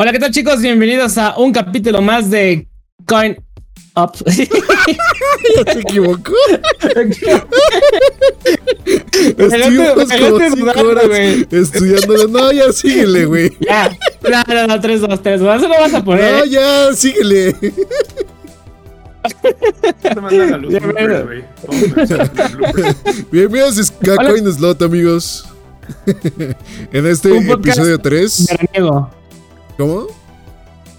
Hola, ¿qué tal chicos? Bienvenidos a un capítulo más de Coin Up. ya se equivocó. Estuvimos como cinco horas estudiándolo. No, ya síguele, güey. Ya, no, no, no, 3, 2, 3, Eso lo vas a poner. No, ya, síguele. Bienvenidos a Coin Slot, amigos. en este episodio 3. Veraniego. ¿Cómo?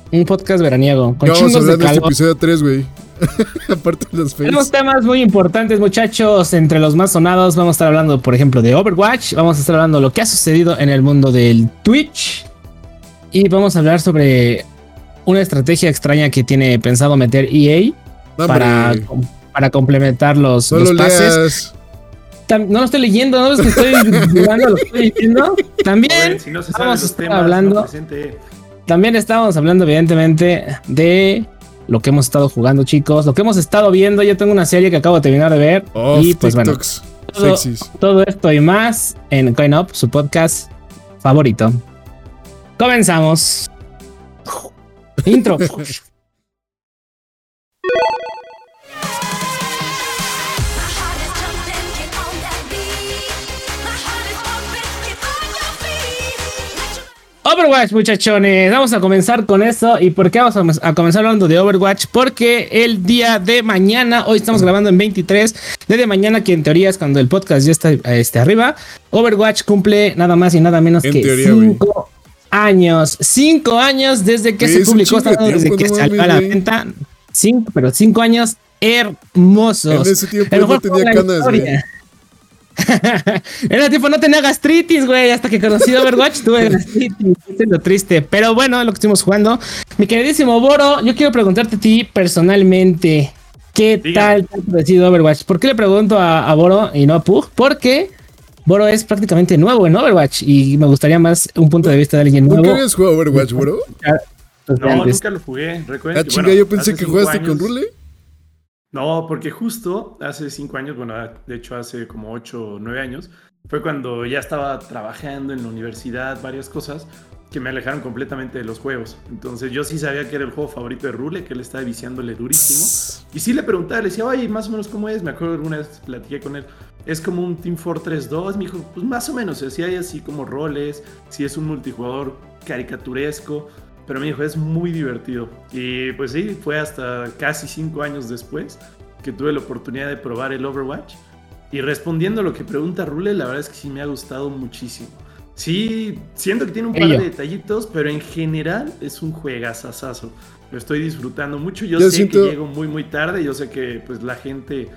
Un podcast veraniego. Con vamos a hablar de, este episodio 3, güey. Aparte de los Tenemos temas muy importantes, muchachos. Entre los más sonados, vamos a estar hablando, por ejemplo, de Overwatch. Vamos a estar hablando de lo que ha sucedido en el mundo del Twitch. Y vamos a hablar sobre una estrategia extraña que tiene pensado meter EA para, para complementar los, no los lo pases. no lo estoy leyendo, no es que estoy jugando, lo estoy diciendo. También si no se vamos a estar temas, hablando. También estábamos hablando, evidentemente, de lo que hemos estado jugando, chicos, lo que hemos estado viendo. Yo tengo una serie que acabo de terminar de ver. y pues bueno, todo, todo, esto y más en Coin Up, su podcast favorito. Comenzamos. Intro. Overwatch, muchachones. Vamos a comenzar con eso. ¿Y por qué vamos a, comenzar hablando de Overwatch? Porque el día de mañana, hoy estamos grabando en 23, de mañana, que en teoría es cuando el podcast ya está este, arriba, Overwatch cumple nada más y nada menos que 5 años. 5 años desde que se publicó, desde que salió a la venta. Cinco, pero 5 años hermosos. En ese tiempo no tenía canas, en ese tiempo no tenía gastritis, güey. Hasta que conocí Overwatch tuve gastritis. es lo triste. Pero bueno, es lo que estuvimos jugando. Mi queridísimo Boro, yo quiero preguntarte a ti personalmente. ¿Qué tal te ha parecido Overwatch? ¿Por qué le pregunto a, Boro y no a Pug? Porque Boro es prácticamente nuevo en Overwatch y me gustaría más un punto de vista de alguien nuevo. ¿Nunca habías jugado Overwatch, Boro? No, nunca lo jugué. Recuerda ah, chinga, yo pensé que jugaste con Rule. No, porque justo hace cinco años, bueno, de hecho hace como ocho o nueve años, fue cuando ya estaba trabajando en la universidad, varias cosas que me alejaron completamente de los juegos. Entonces yo sí sabía que era el juego favorito de Rule, que él estaba viciándole durísimo. Y sí le preguntaba, le decía, oye, más o menos cómo es. Me acuerdo alguna vez platiqué con él. Es como un Team Fortress 2. Me dijo, pues más o menos, si hay así como roles, si es un multijugador caricaturesco pero me dijo, es muy divertido. Y pues sí, fue hasta casi cinco años después que tuve la oportunidad de probar el Overwatch. Y respondiendo a lo que pregunta Rule, la verdad es que sí me ha gustado muchísimo. Sí, siento que tiene un par de detallitos, pero en general es un juegazazazo. Lo estoy disfrutando mucho. Yo, sé que llego muy, muy tarde. Yo sé que pues la gente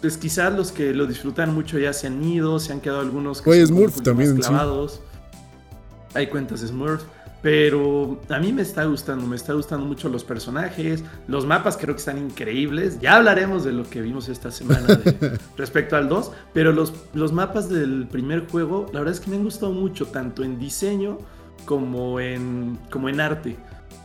pues quizás los que lo disfrutan mucho ya se han ido, se han quedado algunos que Oye, Smurf también, clavados. Hay cuentas Smurf. Pero a mí me está gustando, me está gustando mucho los personajes, los mapas creo que están increíbles. Ya hablaremos de lo que vimos esta semana respecto al 2, pero los, los mapas del primer juego, la verdad es que me han gustado mucho, tanto en diseño como en, como en arte.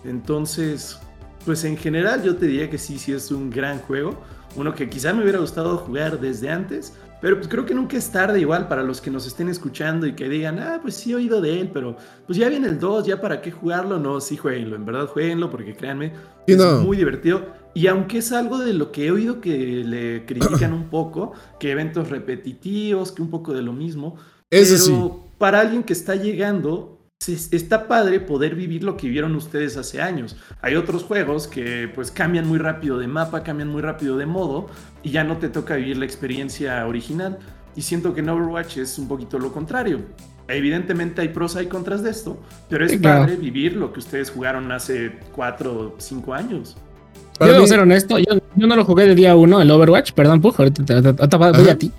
Entonces, pues en general yo te diría que sí, sí es un gran juego. Uno que quizá me hubiera gustado jugar desde antes, pero pues creo que nunca es tarde igual para los que nos estén escuchando y que digan, ah, pues sí he oído de él, pero pues ya viene el 2, ya para qué jugarlo. No, sí jueguenlo, en verdad jueguenlo porque créanme, es muy divertido. Y aunque es algo de lo que he oído que le critican un poco, que eventos repetitivos, que un poco de lo mismo. Eso pero para alguien que está llegando, está padre poder vivir lo que vivieron ustedes hace años. Hay otros juegos que pues cambian muy rápido de mapa, cambian muy rápido de modo y ya no te toca vivir la experiencia original. Y siento que en Overwatch es un poquito lo contrario. Evidentemente hay pros, hay contras de esto, pero es padre vivir lo que ustedes jugaron hace 4 o 5 años. Yo debo ser honesto, yo, no lo jugué de día uno, el Overwatch, perdón, Puj, ahorita te, voy a ti.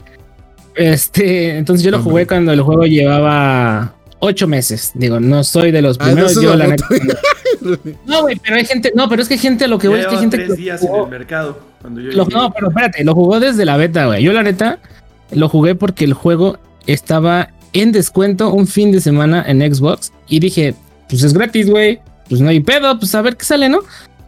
Este, entonces yo lo jugué cuando el juego llevaba ocho meses. Digo, no soy de los ah, primeros. yo la No, güey, pero hay gente. No, pero es que gente, lo que voy es que hay gente. Tres días en el mercado. Cuando yo no, pero espérate, lo jugó desde la beta, güey. Yo, la neta, lo jugué porque el juego estaba en descuento un fin de semana en Xbox. Y dije, pues es gratis, güey. Pues no hay pedo, pues a ver qué sale, ¿no?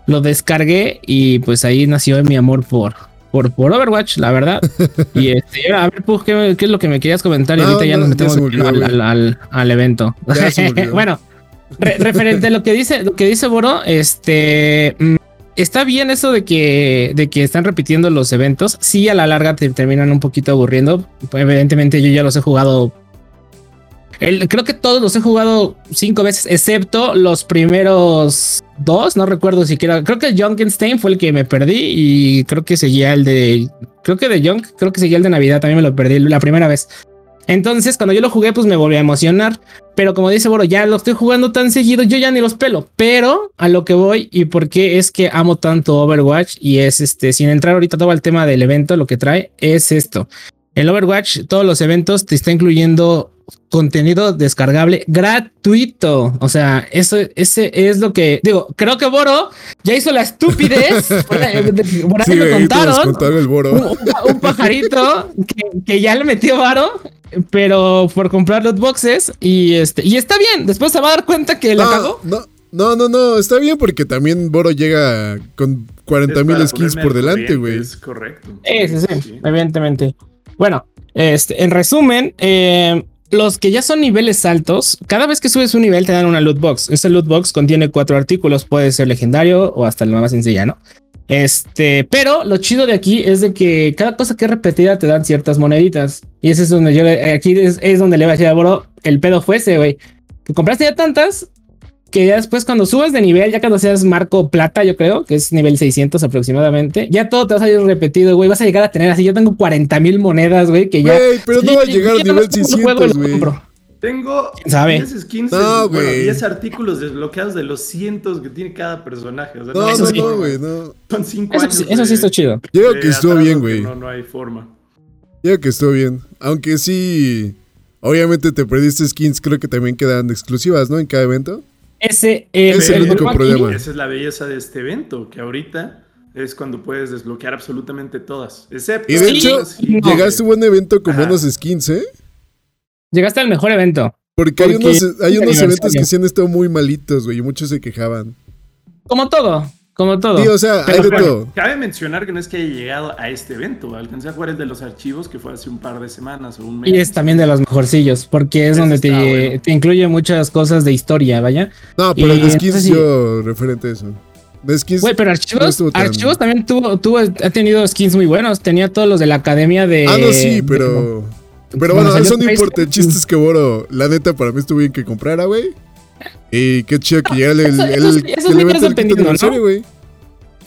Lo descargué y pues ahí nació mi amor por, por, por Overwatch, la verdad. y este, a ver, pues, ¿qué, es lo que me querías comentar? Y ahorita ya nos metemos al, al, al, evento. bueno, referente a lo que dice, lo que dice Boro, este mm, está bien eso de que, de que están repitiendo los eventos. Sí, a la larga te terminan un poquito aburriendo. evidentemente, yo ya los he jugado. Creo que todos los he jugado cinco veces, excepto los primeros dos. No recuerdo siquiera. Creo que el Junkenstein fue el que me perdí y creo que seguía el de. Creo que de Junk, creo que seguía el de Navidad. También me lo perdí la primera vez. Entonces, cuando yo lo jugué, pues me volví a emocionar. Pero como dice Boro, ya lo estoy jugando tan seguido, yo ya ni los pelo. Pero a lo que voy y por qué es que amo tanto Overwatch y es este, sin entrar ahorita todo el tema del evento, lo que trae es esto. El Overwatch, todos los eventos te está incluyendo contenido descargable gratuito. O sea, eso ese es lo que digo. Creo que Boro ya hizo la estupidez. por, ahí me contaron. Un, pajarito que, ya le metió Boro, pero por comprar los boxes y este y está bien. Después se va a dar cuenta que la cagó. No, no, no, no, está bien porque también Boro llega con 40 mil skins por delante, güey. Es correcto. Sí, sí, sí, evidentemente. Bueno, este, en resumen, eh, los que ya son niveles altos, cada vez que subes un nivel te dan una loot box. Esa loot box contiene cuatro artículos, puede ser legendario o hasta la más sencilla, ¿no? Este, pero lo chido de aquí es de que cada cosa que es repetida te dan ciertas moneditas. Y ese es donde yo, aquí es, donde le voy a decir a Boro, el pedo fuese, güey. Compraste ya tantas que ya después cuando subes de nivel, ya cuando seas marco plata, yo creo, que es nivel 600 aproximadamente, ya todo te va a salir repetido, güey, vas a llegar a tener así, yo tengo 40 mil monedas, güey, que ya... Güey, pero no va a llegar a nivel 600, güey. Tengo 10 skins, no, bueno, 10 artículos desbloqueados de los cientos que tiene cada personaje. O sea, no, no, no, güey, no. Son 5 años. Eso sí está chido. Llega que estuvo bien, güey. No, no hay forma. Llega que estuvo bien. Aunque sí, obviamente te perdiste skins, creo que también quedan exclusivas, ¿no? En cada evento. Ese es el único problema. Esa es la belleza de este evento, que ahorita es cuando puedes desbloquear absolutamente todas. Excepto. Y de hecho, llegaste a un buen evento con buenos skins, ¿eh? Llegaste al mejor evento. Porque, hay unos, hay unos eventos que sí han estado muy malitos, güey, y muchos se quejaban. Como todo. Como todo. Sí, o sea, hay de todo. Cabe mencionar que no es que haya llegado a este evento. Alcancé a jugar el de los archivos que fue hace un par de semanas o un mes. Y es también de los mejorcillos, porque es donde te, te, incluye muchas cosas de historia, vaya. No, pero el de skins yo referente a eso. De skins. Güey, pero archivos, archivos también tuvo, tuvo, ha tenido skins muy buenos. Tenía todos los de la academia de. Ah, no, sí, pero. pero bueno, eso no importa. El chiste es que, Boro, la neta, para mí estuvo bien que comprara, güey. Y qué chido que ya el, el, el, el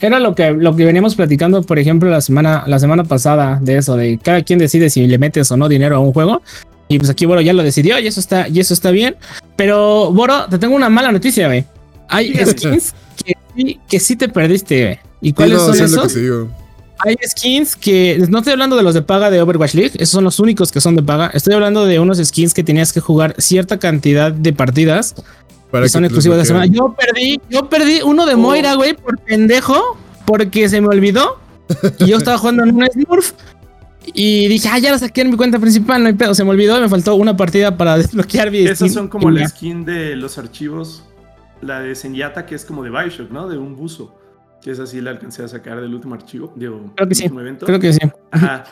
Era lo que, lo que veníamos platicando, por ejemplo, la semana, la semana pasada de eso, de cada quien decide si le metes o no dinero a un juego. Y pues aquí Boro ya lo decidió y eso está, y eso está bien. Pero, Boro, te tengo una mala noticia, güey. Hay skins que, sí, que sí te perdiste, güey. ¿Y cuáles son esos? Hay skins que no estoy hablando de los de paga de Overwatch League, esos son los únicos que son de paga. Estoy hablando de unos skins que tenías que jugar cierta cantidad de partidas para son exclusivos de semana. Yo perdí, yo perdí uno de oh. Moira, güey, por pendejo, porque se me olvidó. Y yo estaba jugando en un Smurf. Y dije, ah, ya lo saqué en mi cuenta principal, no hay pedo. Se me olvidó y me faltó una partida para desbloquear mi Esos son como la skin de los archivos. La de Senyata, que es como de Bioshock, ¿no? De un buzo. Que es así, la alcancé a sacar del último archivo. Digo, creo que sí. Creo que sí. Ajá.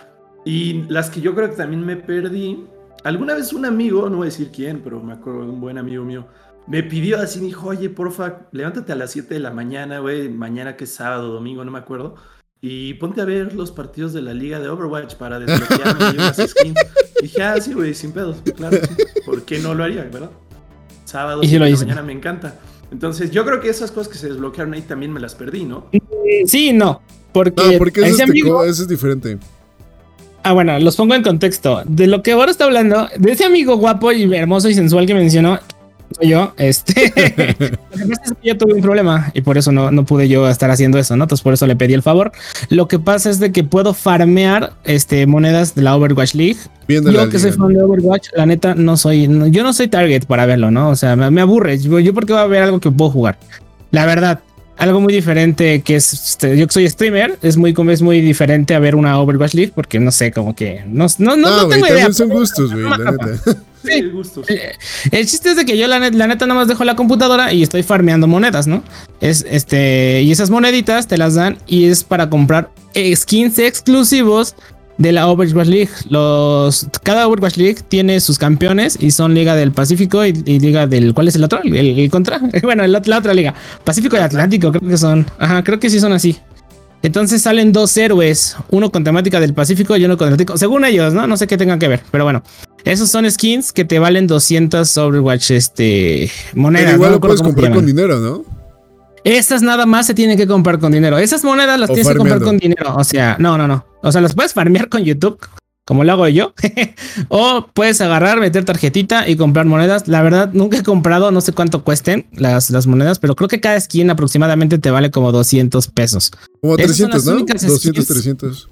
Y las que yo creo que también me perdí. Alguna vez un amigo, no voy a decir quién, pero me acuerdo de un buen amigo mío me pidió así, me dijo, oye, porfa, levántate a las 7 de la mañana, güey, mañana que es sábado, domingo, no me acuerdo, y ponte a ver los partidos de la liga de Overwatch para desbloquearme unas skins. dije, ah, sí, güey, sin pedos, claro, ¿por qué no lo haría, verdad? Sábado, y la mañana me encanta. Entonces, yo creo que esas cosas que se desbloquearon ahí también me las perdí, ¿no? Sí, no, porque, porque eso, es, es diferente. Ah, bueno, los pongo en contexto. De lo que ahora está hablando, de ese amigo guapo y hermoso y sensual que mencionó, soy yo, este, yo tuve un problema y por eso no, no pude yo estar haciendo eso, ¿no? Entonces por eso le pedí el favor. Lo que pasa es de que puedo farmear este, monedas de la Overwatch League. yo que soy fan de Overwatch, la neta no soy, yo no soy target para verlo, ¿no? O sea, me, aburre. Yo, yo porque voy a ver algo que puedo jugar. La verdad, algo muy diferente que es este, yo que soy streamer es muy es muy diferente a ver una Overwatch League porque no sé como que no no no, no tengo idea son gustos güey la neta. El, chiste es de que yo la, neta nada más dejo la computadora y estoy farmeando monedas, ¿no? Es este y esas moneditas te las dan y es para comprar skins exclusivos de la Overwatch League. Los, cada Overwatch League tiene sus campeones y son Liga del Pacífico y, Liga del. ¿Cuál es el otro? El, contra. Bueno, la otra liga. Pacífico y Atlántico, creo que son. Ajá, creo que sí son así. Entonces salen dos héroes, uno con temática del Pacífico y uno con Atlántico. Según ellos, ¿no? No sé qué tengan que ver, pero bueno. Esos son skins que te valen 200 Overwatch este, monedas. igual lo puedes comprar con dinero, ¿no? Estas nada más se tienen que comprar con dinero. Esas monedas las tienes que comprar con dinero. O sea, no, no, no. O sea, las puedes farmear con YouTube, como lo hago yo. o puedes agarrar, meter tarjetita y comprar monedas. La verdad, nunca he comprado, no sé cuánto cuesten las, las monedas, pero creo que cada skin aproximadamente te vale como 200 pesos. Como 300, ¿no? 200, 300.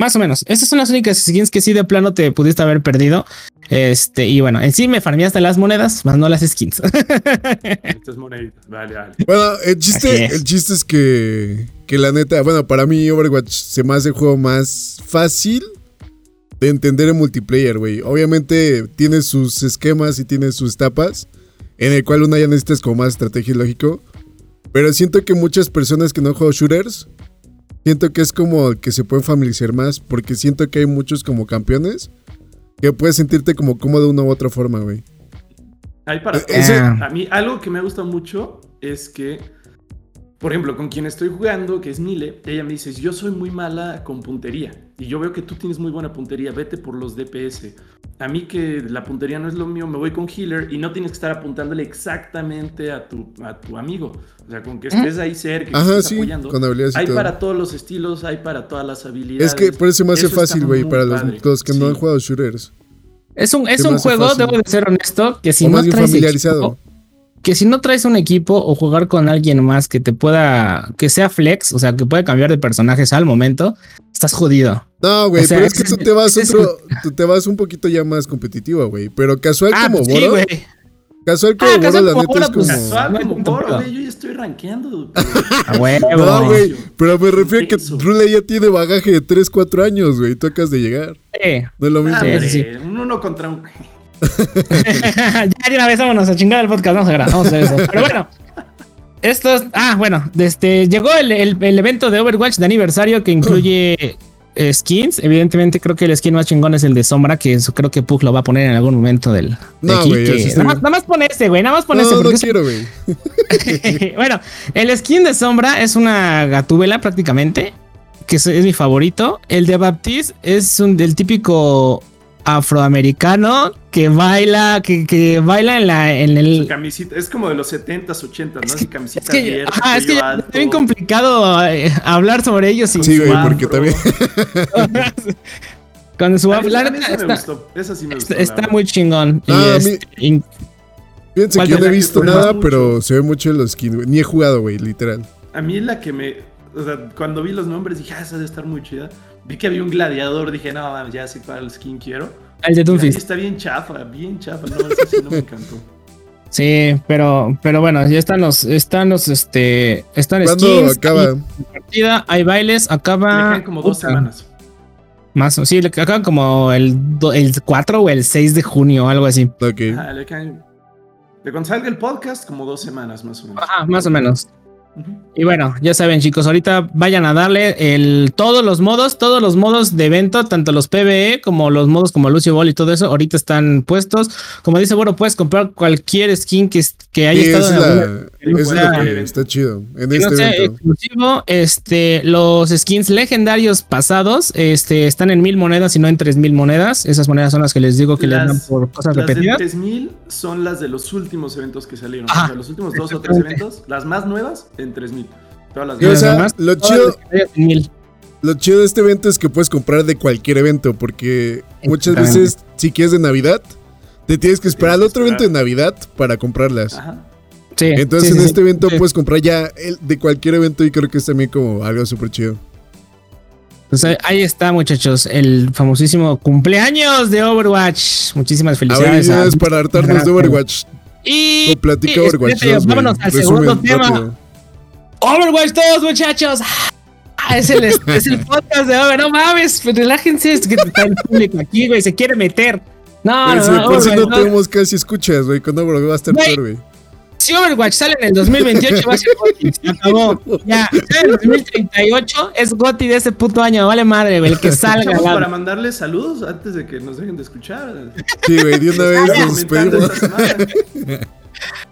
Más o menos. Esas son las únicas skins que sí de plano te pudiste haber perdido. Este, y bueno, en sí me farmeaste las monedas, más no las skins. Estas moneditas, vale, vale. Bueno, el chiste, es. el chiste es que, que la neta, bueno, para mí Overwatch se me hace el juego más fácil de entender en multiplayer, güey. Obviamente tiene sus esquemas y tiene sus tapas, en el cual una ya necesitas como más estrategia y lógico. Pero siento que muchas personas que no juegan shooters Siento que es como que se pueden familiarizar más porque siento que hay muchos como campeones que puedes sentirte como cómodo de una u otra forma, güey. Hay para eh, A mí algo que me gusta mucho es que, por ejemplo, con quien estoy jugando, que es Mile, ella me dice, yo soy muy mala con puntería y yo veo que tú tienes muy buena puntería, vete por los DPS a mí que la puntería no es lo mío, me voy con healer y no tienes que estar apuntándole exactamente a tu, a tu amigo. O sea, con que estés ahí cerca, que estés apoyando. hay para todos los estilos, hay para todas las habilidades. Es que por eso me hace fácil, güey, para los, que no han jugado shooters. Es un, es un juego, debo de ser honesto, que si no traes familiarizado que si no traes un equipo o jugar con alguien más que te pueda, que sea flex, o sea, que pueda cambiar de personajes al momento, estás jodido. No, güey, pero es, que, tú te vas otro, tú te vas un poquito ya más competitivo, güey. Pero casual ah, como pues Boro. Casual como ah, Boro, la neta es pues, como. Casual como Boro, güey. Yo ya estoy rankeando. Huevo. No, güey. Pero me refiero a que Rule ya tiene bagaje de 3, 4 años, güey. Tú acabas de llegar. Sí. No es lo mismo. sí, sí. Un uno contra un. ya de una vez vámonos a chingar el podcast, vamos a grabar, vamos a hacer eso. Pero bueno, estos, ah, bueno, este, llegó el, el, evento de Overwatch de aniversario que incluye skins. Evidentemente, creo que el skin más chingón es el de Sombra, que eso creo que Pug lo va a poner en algún momento del. no, aquí, nada, más, nada, más, pone este, güey, nada más este. No, no quiero, güey. bueno, el skin de Sombra es una gatúbela prácticamente, que es, mi favorito. El de Baptiste es un del típico afroamericano que baila, que, que baila en la en el camisita, es como de los 70s, 80s, ¿no? Es que, camisita es que, ajá, es que es bien complicado eh, hablar sobre ellos Sí, güey, porque también con su afro, está, me gustó. Esa sí me gustó. Está, muy chingón. Ah, Fíjense que yo no he visto nada, pero se ve mucho en los skins, Ni he jugado, güey, literal. A mí la que me. O sea, cuando vi los nombres dije, ah, esa debe estar muy chida. Vi que había un gladiador, dije, no, ya sé cuál skin quiero. El de Doomfist. Está bien chafa, bien chafa, no, ese sí no me encantó. Sí, pero, pero bueno, ya están los, están los, este, están skins. acaba? Partida, hay bailes, acaba. Le como dos semanas. Más, sí, le acaban como el, el 4 o el 6 de junio, algo así. Ok. Ah, le caen. De cuando salga el podcast, como dos semanas más o menos. Ajá, más o menos. Y bueno, ya saben chicos, ahorita vayan a darle el, todos los modos, todos los modos de evento, tanto los PvE como los modos como Lucio Ball y todo eso, ahorita están puestos. Como dice, bueno, puedes comprar cualquier skin que, que haya estado en está chido. En este exclusivo, este, los skins legendarios pasados este, están en mil monedas y no en tres mil monedas. Esas monedas son las que les digo que les dan por cosas las repetidas. Las mil son las de los últimos eventos que salieron. o sea, los últimos dos o tres eventos, las más nuevas en 3000. Todas las o sea, lo chido. Lo chido de este evento es que puedes comprar de cualquier evento, porque muchas veces, si quieres de Navidad, te tienes que esperar al otro evento de Navidad para comprarlas. Sí, Entonces en este evento puedes comprar ya el, de cualquier evento y creo que es también como algo súper chido. Pues ahí está, muchachos, el famosísimo cumpleaños de Overwatch. Muchísimas felicidades. A ver, para hartarnos de Overwatch. Y, platica Overwatch. vámonos al segundo tema. Overwatch todos, muchachos. Ah, es, el, es el podcast de Overwatch. No mames, pues relájense. Es que está el público aquí, güey. Se quiere meter. No, no, no. Por si no, tenemos casi escuchas, güey. Con Overwatch va a estar peor, güey. si Overwatch sale en el 2028 va a ser GOTY. Se acabó. Ya, en el 2038 es GOTY de ese puto año. Vale madre, güey, el que salga. Para mandarle saludos antes de que nos dejen de escuchar. Sí, güey, de una vez nos despedimos.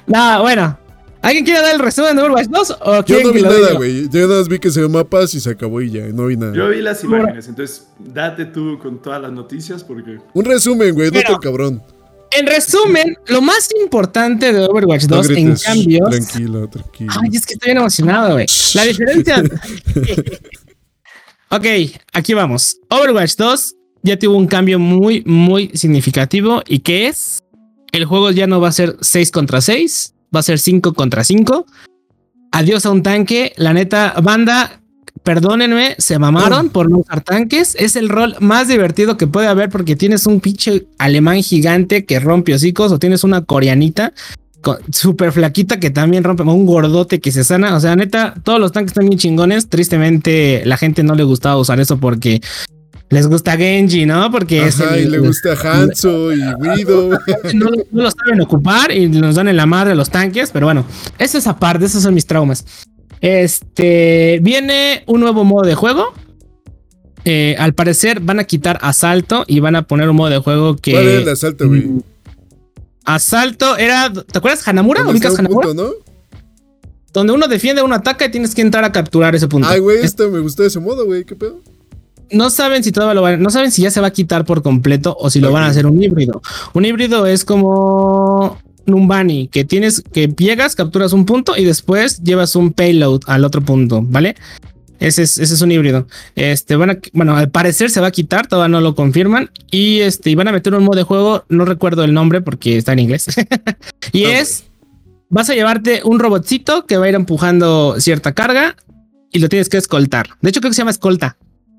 no, bueno. ¿Alguien quiere dar el resumen de Overwatch 2? ¿o Yo no vi nada, güey. Yo nada más vi que se dio mapas y se acabó y ya. No vi nada. Yo vi las imágenes. Entonces, date tú con todas las noticias porque. Un resumen, güey. No tan cabrón. En resumen, lo más importante de Overwatch 2 en cambio. Tranquilo, tranquilo. Ay, es que estoy bien emocionado, güey. La diferencia. ok, aquí vamos. Overwatch 2 ya tuvo un cambio muy, muy significativo. ¿Y qué es? El juego ya no va a ser 6 contra 6, va a ser 5 contra 5. Adiós a un tanque. La neta, banda, perdónenme, se mamaron por no usar tanques. Es el rol más divertido que puede haber porque tienes un pinche alemán gigante que rompe hocicos o tienes una coreanita súper flaquita que también rompe, un gordote que se sana. O sea, neta, todos los tanques están bien chingones. Tristemente, la gente no le gustaba usar eso porque les gusta Genji, ¿no? Porque es y le gusta Hanzo y Guido. No, lo saben ocupar y nos dan en la madre los tanques, pero bueno, eso es aparte, esos son mis traumas. Este viene un nuevo modo de juego. Eh, al parecer van a quitar asalto y van a poner un modo de juego que. ¿Cuál es el asalto, güey? Mm, asalto era. ¿Te acuerdas Hanamura? ¿Ubicas Hanamura? ¿no? Donde uno defiende, uno ataca y tienes que entrar a capturar ese punto. Ay, güey, esto me gustó ese modo, güey. ¿Qué pedo? No saben si todavía lo van, no saben si ya se va a quitar por completo o si lo van a hacer un híbrido. Un híbrido es como un bunny que tienes que llegas, capturas un punto y después llevas un payload al otro punto, ¿vale? Ese es, ese es un híbrido. Este, van a, bueno, al parecer se va a quitar, todavía no lo confirman. Y este, y van a meter un modo de juego, no recuerdo el nombre porque está en inglés. y es, vas a llevarte un robotcito que va a ir empujando cierta carga y lo tienes que escoltar. De hecho, creo que se llama escolta.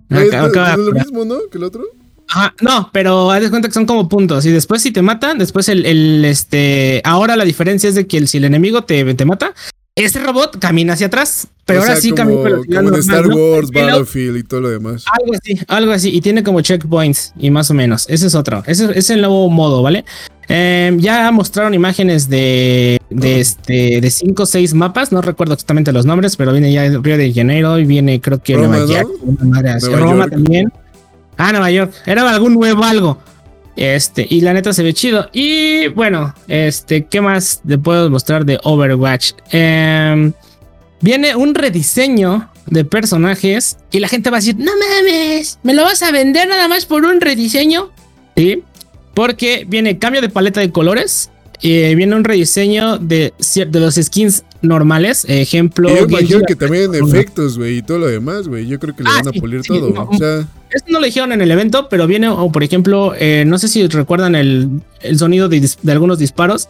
¿Es, lo mismo, ¿no? Que el otro. Ajá, no, pero haz de cuenta que son como puntos. Y después, si te matan, después el, el este. Ahora la diferencia es de que el, si el enemigo te, te mata, ese robot camina hacia atrás. Pero ahora sí camina. Como en Star Wars, Battlefield y todo lo demás. Algo así, algo así. Y tiene como checkpoints y más o menos. Ese es otro. Ese es el nuevo modo, ¿vale? Em, ya mostraron imágenes de, de este de 5 o 6 mapas, no recuerdo exactamente los nombres, pero viene ya Río de Janeiro y viene creo que Nueva York, Roma también. Ah, Nueva York, era algún nuevo algo. Este, y la neta se ve chido. Y bueno, este, ¿qué más le puedo mostrar de Overwatch? Em, viene un rediseño de personajes y la gente va a decir, no mames, ¿me lo vas a vender nada más por un rediseño? Sí, porque viene cambio de paleta de colores. y viene un rediseño de, de los skins normales. Ejemplo. yo imagino que también efectos, güey, y todo lo demás, güey. Yo creo que le ah, van a pulir todo. No, o sea... Esto no lo dijeron en el evento, pero viene, o por ejemplo, eh, no sé si recuerdan el, el sonido de, de, algunos disparos.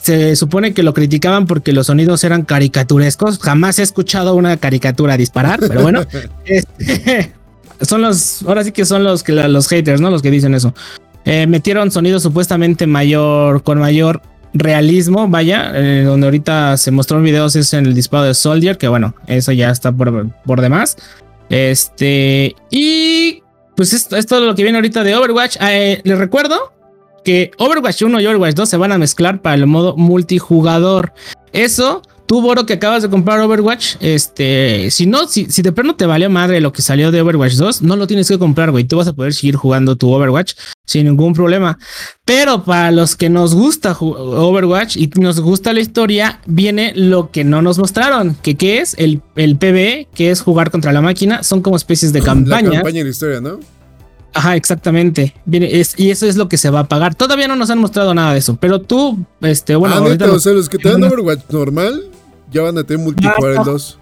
Se supone que lo criticaban porque los sonidos eran caricaturescos. Jamás he escuchado una caricatura disparar, pero bueno. este, son los, ahora sí que son los que los haters, ¿no? Los que dicen eso. Eh, metieron sonido supuestamente mayor, con mayor realismo, vaya, eh, donde ahorita se mostró en videos es en el disparo de Soldier, que bueno, eso ya está por, por demás. Este, y pues esto es todo lo que viene ahorita de Overwatch. Eh, les recuerdo que Overwatch 1 y Overwatch 2 se van a mezclar para el modo multijugador. Eso Tú, Boro, que acabas de comprar Overwatch, este, si no, si, si de pronto te valió madre lo que salió de Overwatch 2, no lo tienes que comprar, güey. Tú vas a poder seguir jugando tu Overwatch sin ningún problema. Pero para los que nos gusta Overwatch y nos gusta la historia, viene lo que no nos mostraron, que qué es el, el PvE, que es jugar contra la máquina, son como especies de campaña. La campaña de historia, ¿no? Ajá, exactamente. Viene, es, y eso es lo que se va a pagar. Todavía no nos han mostrado nada de eso, pero tú, este, bueno. Ah, o sea, los que te dan Overwatch normal, ya van a tener multijugador en 2.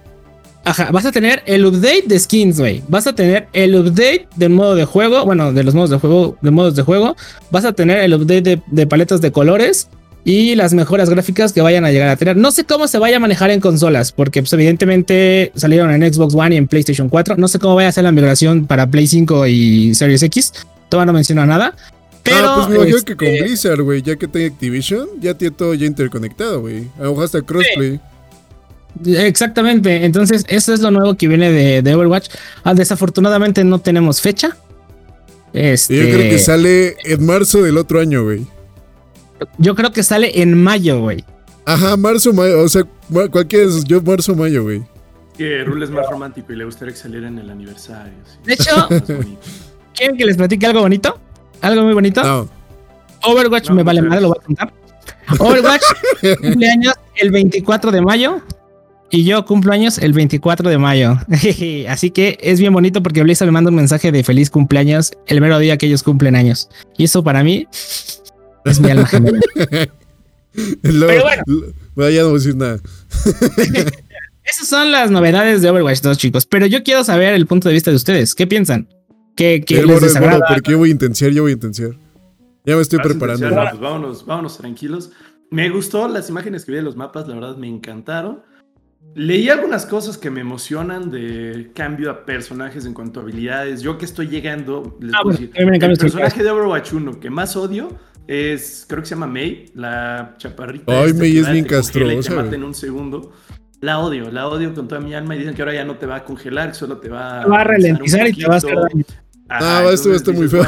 Ajá, vas a tener el update de skins, güey. Vas a tener el update del modo de juego. Bueno, de los modos de juego, de modos de juego. Vas a tener el update de, paletas de colores y las mejoras gráficas que vayan a llegar a tener. No sé cómo se vaya a manejar en consolas, porque pues, evidentemente salieron en Xbox One y en PlayStation 4. No sé cómo vaya a ser la migración para Play 5 y Series X. Todavía no menciona nada. Pero, ah, pues me imagino que con este Blizzard, güey, ya que tiene Activision, ya tiene todo ya interconectado, güey. A lo mejor hasta crossplay. Exactamente. Entonces, eso es lo nuevo que viene de, Overwatch. Ah, desafortunadamente no tenemos fecha. Este... Yo creo que sale en marzo del otro año, güey. Yo creo que sale en mayo, güey. Ajá, marzo, mayo. O sea, cualquiera de esos. Yo, marzo, mayo, güey. Que Rule es más romántico y le gustaría que saliera en el aniversario. De hecho, ¿quieren que les platique algo bonito? ¿Algo muy bonito? No. Overwatch me vale madre, lo voy a contar. Overwatch cumpleaños el 24 de mayo y yo cumplo años el 24 de mayo. Así que es bien bonito porque Blizzard me manda un mensaje de feliz cumpleaños el mero día que ellos cumplen años. Y eso para mí es mi alma gemela. Pero bueno. ya no voy a decir nada. Esas son las novedades de Overwatch 2, chicos. Pero yo quiero saber el punto de vista de ustedes. ¿Qué piensan? ¿Qué, qué les desagrada? porque yo voy a intensiar, yo voy a intensiar. Ya me estoy preparando. Pues vámonos, vámonos tranquilos. Me gustó las imágenes que vi de los mapas, la verdad me encantaron. Leí algunas cosas que me emocionan de cambio a personajes en cuanto a habilidades. Yo que estoy llegando, les ah, decir, el personaje de Overwatch 1 que más odio es, creo que se llama May, la chaparrita. Ay, May es bien castrosa. Te mata en un segundo. La odio, la odio con toda mi alma y dicen que ahora ya no te va a congelar, solo te va, a ralentizar y te va a hacer daño. ah, esto va a estar muy feo.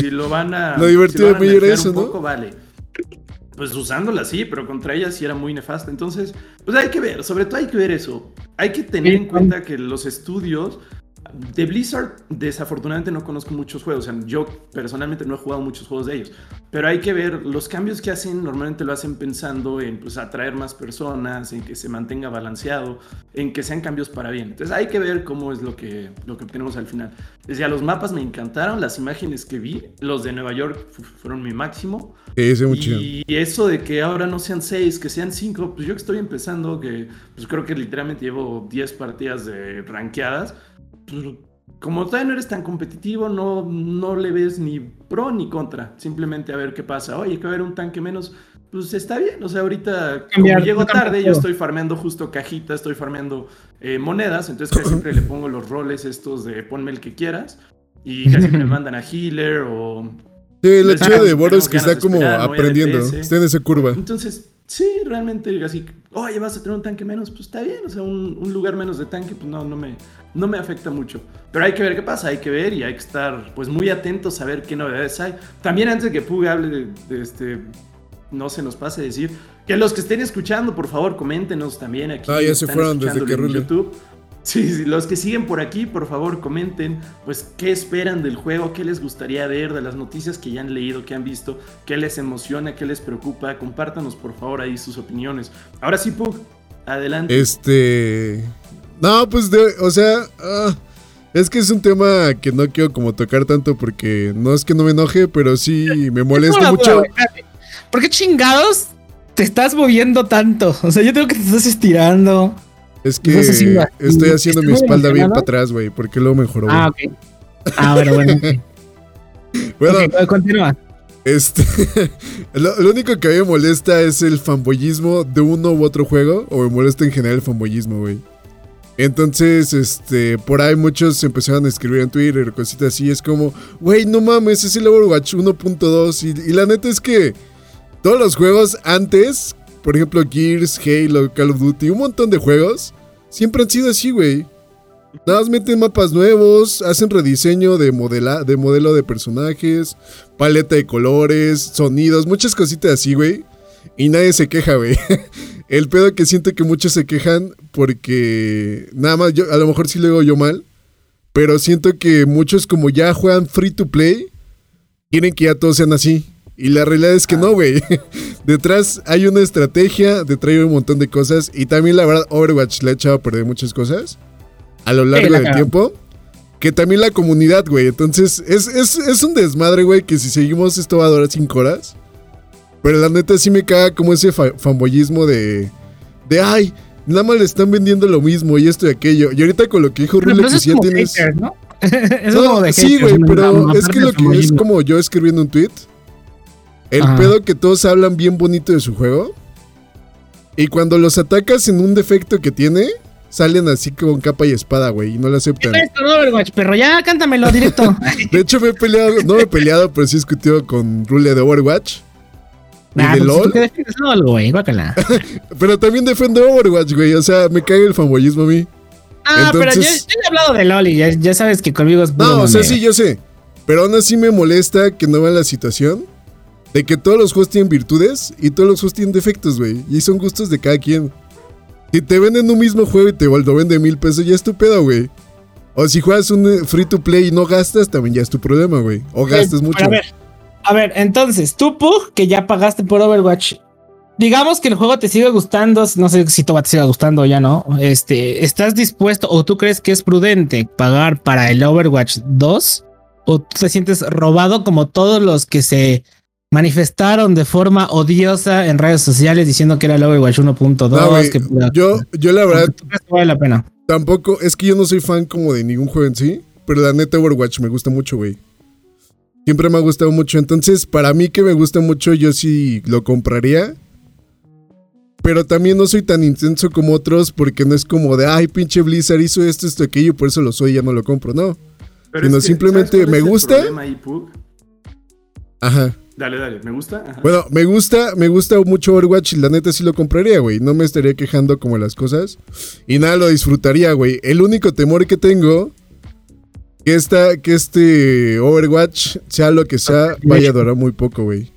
si lo van a. Lo divertido de May era eso, ¿no? Poco, vale pues usándola sí, pero contra ella sí era muy nefasta. Entonces, pues hay que ver, sobre todo hay que ver eso. Hay que tener en cuenta que los estudios de Blizzard, desafortunadamente no conozco muchos juegos. O sea, yo personalmente no he jugado muchos juegos de ellos. Pero hay que ver, los cambios que hacen normalmente lo hacen pensando en pues, atraer más personas, en que se mantenga balanceado, en que sean cambios para bien. Entonces hay que ver cómo es lo que, lo que obtenemos al final. Decía, los mapas me encantaron, las imágenes que vi, los de Nueva York fueron mi máximo. y eso de que ahora no sean seis, que sean cinco, pues yo que estoy empezando, que pues creo que literalmente llevo 10 partidas de ranqueadas como todavía no eres tan competitivo, no, no le ves ni pro ni contra. Simplemente a ver qué pasa. Oye, que va a haber un tanque menos. Pues está bien. O sea, ahorita como llego tarde, yo estoy farmeando justo cajitas, estoy farmeando eh, monedas. Entonces casi siempre le pongo los roles estos de ponme el que quieras. Y casi me mandan a healer o... Sí, el hecho de Boros que está como aprendiendo. Está en esa curva. Entonces, Sí, realmente así, oye, vas a tener un tanque menos, pues está bien, o sea, un, lugar menos de tanque, pues no, no me, no me afecta mucho. Pero hay que ver qué pasa, hay que ver y hay que estar pues muy atentos a ver qué novedades hay. También antes de que Pug hable de, este, no se nos pase decir, que los que estén escuchando, por favor, coméntenos también aquí. Ah, ya se fueron desde que en YouTube. Sí, los que siguen por aquí, por favor, comenten, pues, qué esperan del juego, qué les gustaría ver, de las noticias que ya han leído, que han visto, qué les emociona, qué les preocupa. Compártanos, por favor, ahí sus opiniones. Ahora sí, Pug, adelante. Este. No, pues, o sea. Ah, es que es un tema que no quiero como tocar tanto porque no es que no me enoje, pero sí me molesta mucho. ¿Por qué chingados te estás moviendo tanto? O sea, yo tengo que te estás estirando. Es que estoy haciendo mi espalda bien para atrás, güey, porque luego mejoró. Ah, ok. Ah, bueno, bueno. bueno, continúa. Este, lo, único que a mí me molesta es el fanboyismo de uno u otro juego, o me molesta en general el fanboyismo, güey. Entonces, este, por ahí muchos empezaron a escribir en Twitter, cositas así, es como, güey, no mames, es el Overwatch 1.2, y, y la neta es que todos los juegos antes por ejemplo, Gears, Halo, Call of Duty, un montón de juegos, siempre han sido así, güey. Nada más meten mapas nuevos, hacen rediseño de, modela, de modelo de personajes, paleta de colores, sonidos, muchas cositas así, güey. Y nadie se queja, güey. El pedo que siento que muchos se quejan porque nada más, a lo mejor sí lo digo yo mal, pero siento que muchos como ya juegan free to play, quieren que ya todos sean así. Y la realidad es que no, güey. Detrás hay una estrategia, detrás hay un montón de cosas. Y también, la verdad, Overwatch le ha echado a perder muchas cosas a lo largo del tiempo. Que también la comunidad, güey. Entonces, es, un desmadre, güey, que si seguimos esto va a durar 5 horas. Pero la neta sí me caga como ese fanboyismo de. De ay, nada más le están vendiendo lo mismo y esto y aquello. Y ahorita con lo que dijo Rule, que sí tienes. ¿no? es de sí, güey, pero es que lo que es como yo escribiendo un tweet. El pedo que todos hablan bien bonito de su juego. Y cuando los atacas en un defecto que tiene, salen así con capa y espada, güey, y no lo aceptan. ¿Qué esto, Overwatch, perro? Ya cántamelo directo. de hecho, me he peleado, no me he peleado, pero sí he discutido con Rule de Overwatch. Nah, y de pues, LOL. güey, pero también defiendo Overwatch, güey. O sea, me cae el fanboyismo a mí. Ah, pero yo, he hablado de LOL y ya, sabes que conmigo es No, o sea, sí, yo sé. Pero aún así me molesta que no vean la situación de que todos los juegos tienen virtudes y todos los juegos tienen defectos, güey. Y son gustos de cada quien. Si te venden un mismo juego y te lo venden mil pesos, ya es tu pedo, güey. O si juegas un eh, free to play y no gastas, también ya es tu problema, güey. O gastas mucho. A ver, a ver, entonces, tú, Pug, que ya pagaste por Overwatch, digamos que el juego te sigue gustando, no sé si te siga gustando o ya no. Este, ¿estás dispuesto o tú crees que es prudente pagar para el Overwatch 2? ¿O tú te sientes robado como todos los que se manifestaron de forma odiosa en redes sociales diciendo que era el Overwatch 1.2? yo, yo la verdad. Vale la pena. Tampoco, es que yo no soy fan como de ningún juego en sí, pero la neta Overwatch me gusta mucho, güey. Siempre me ha gustado mucho, entonces para mí que me gusta mucho yo sí lo compraría. Pero también no soy tan intenso como otros porque no es como de, ay, pinche Blizzard hizo esto, esto, aquello, por eso lo soy y ya no lo compro, no. Pero sino simplemente me gusta. Ajá. Dale, dale, ¿me gusta? Bueno, me gusta, me gusta mucho Overwatch y la neta sí lo compraría, güey. No me estaría quejando como las cosas. Y nada, lo disfrutaría, güey. El único temor que tengo, que, esta, que este Overwatch, sea lo que sea, vaya a durar muy poco, güey.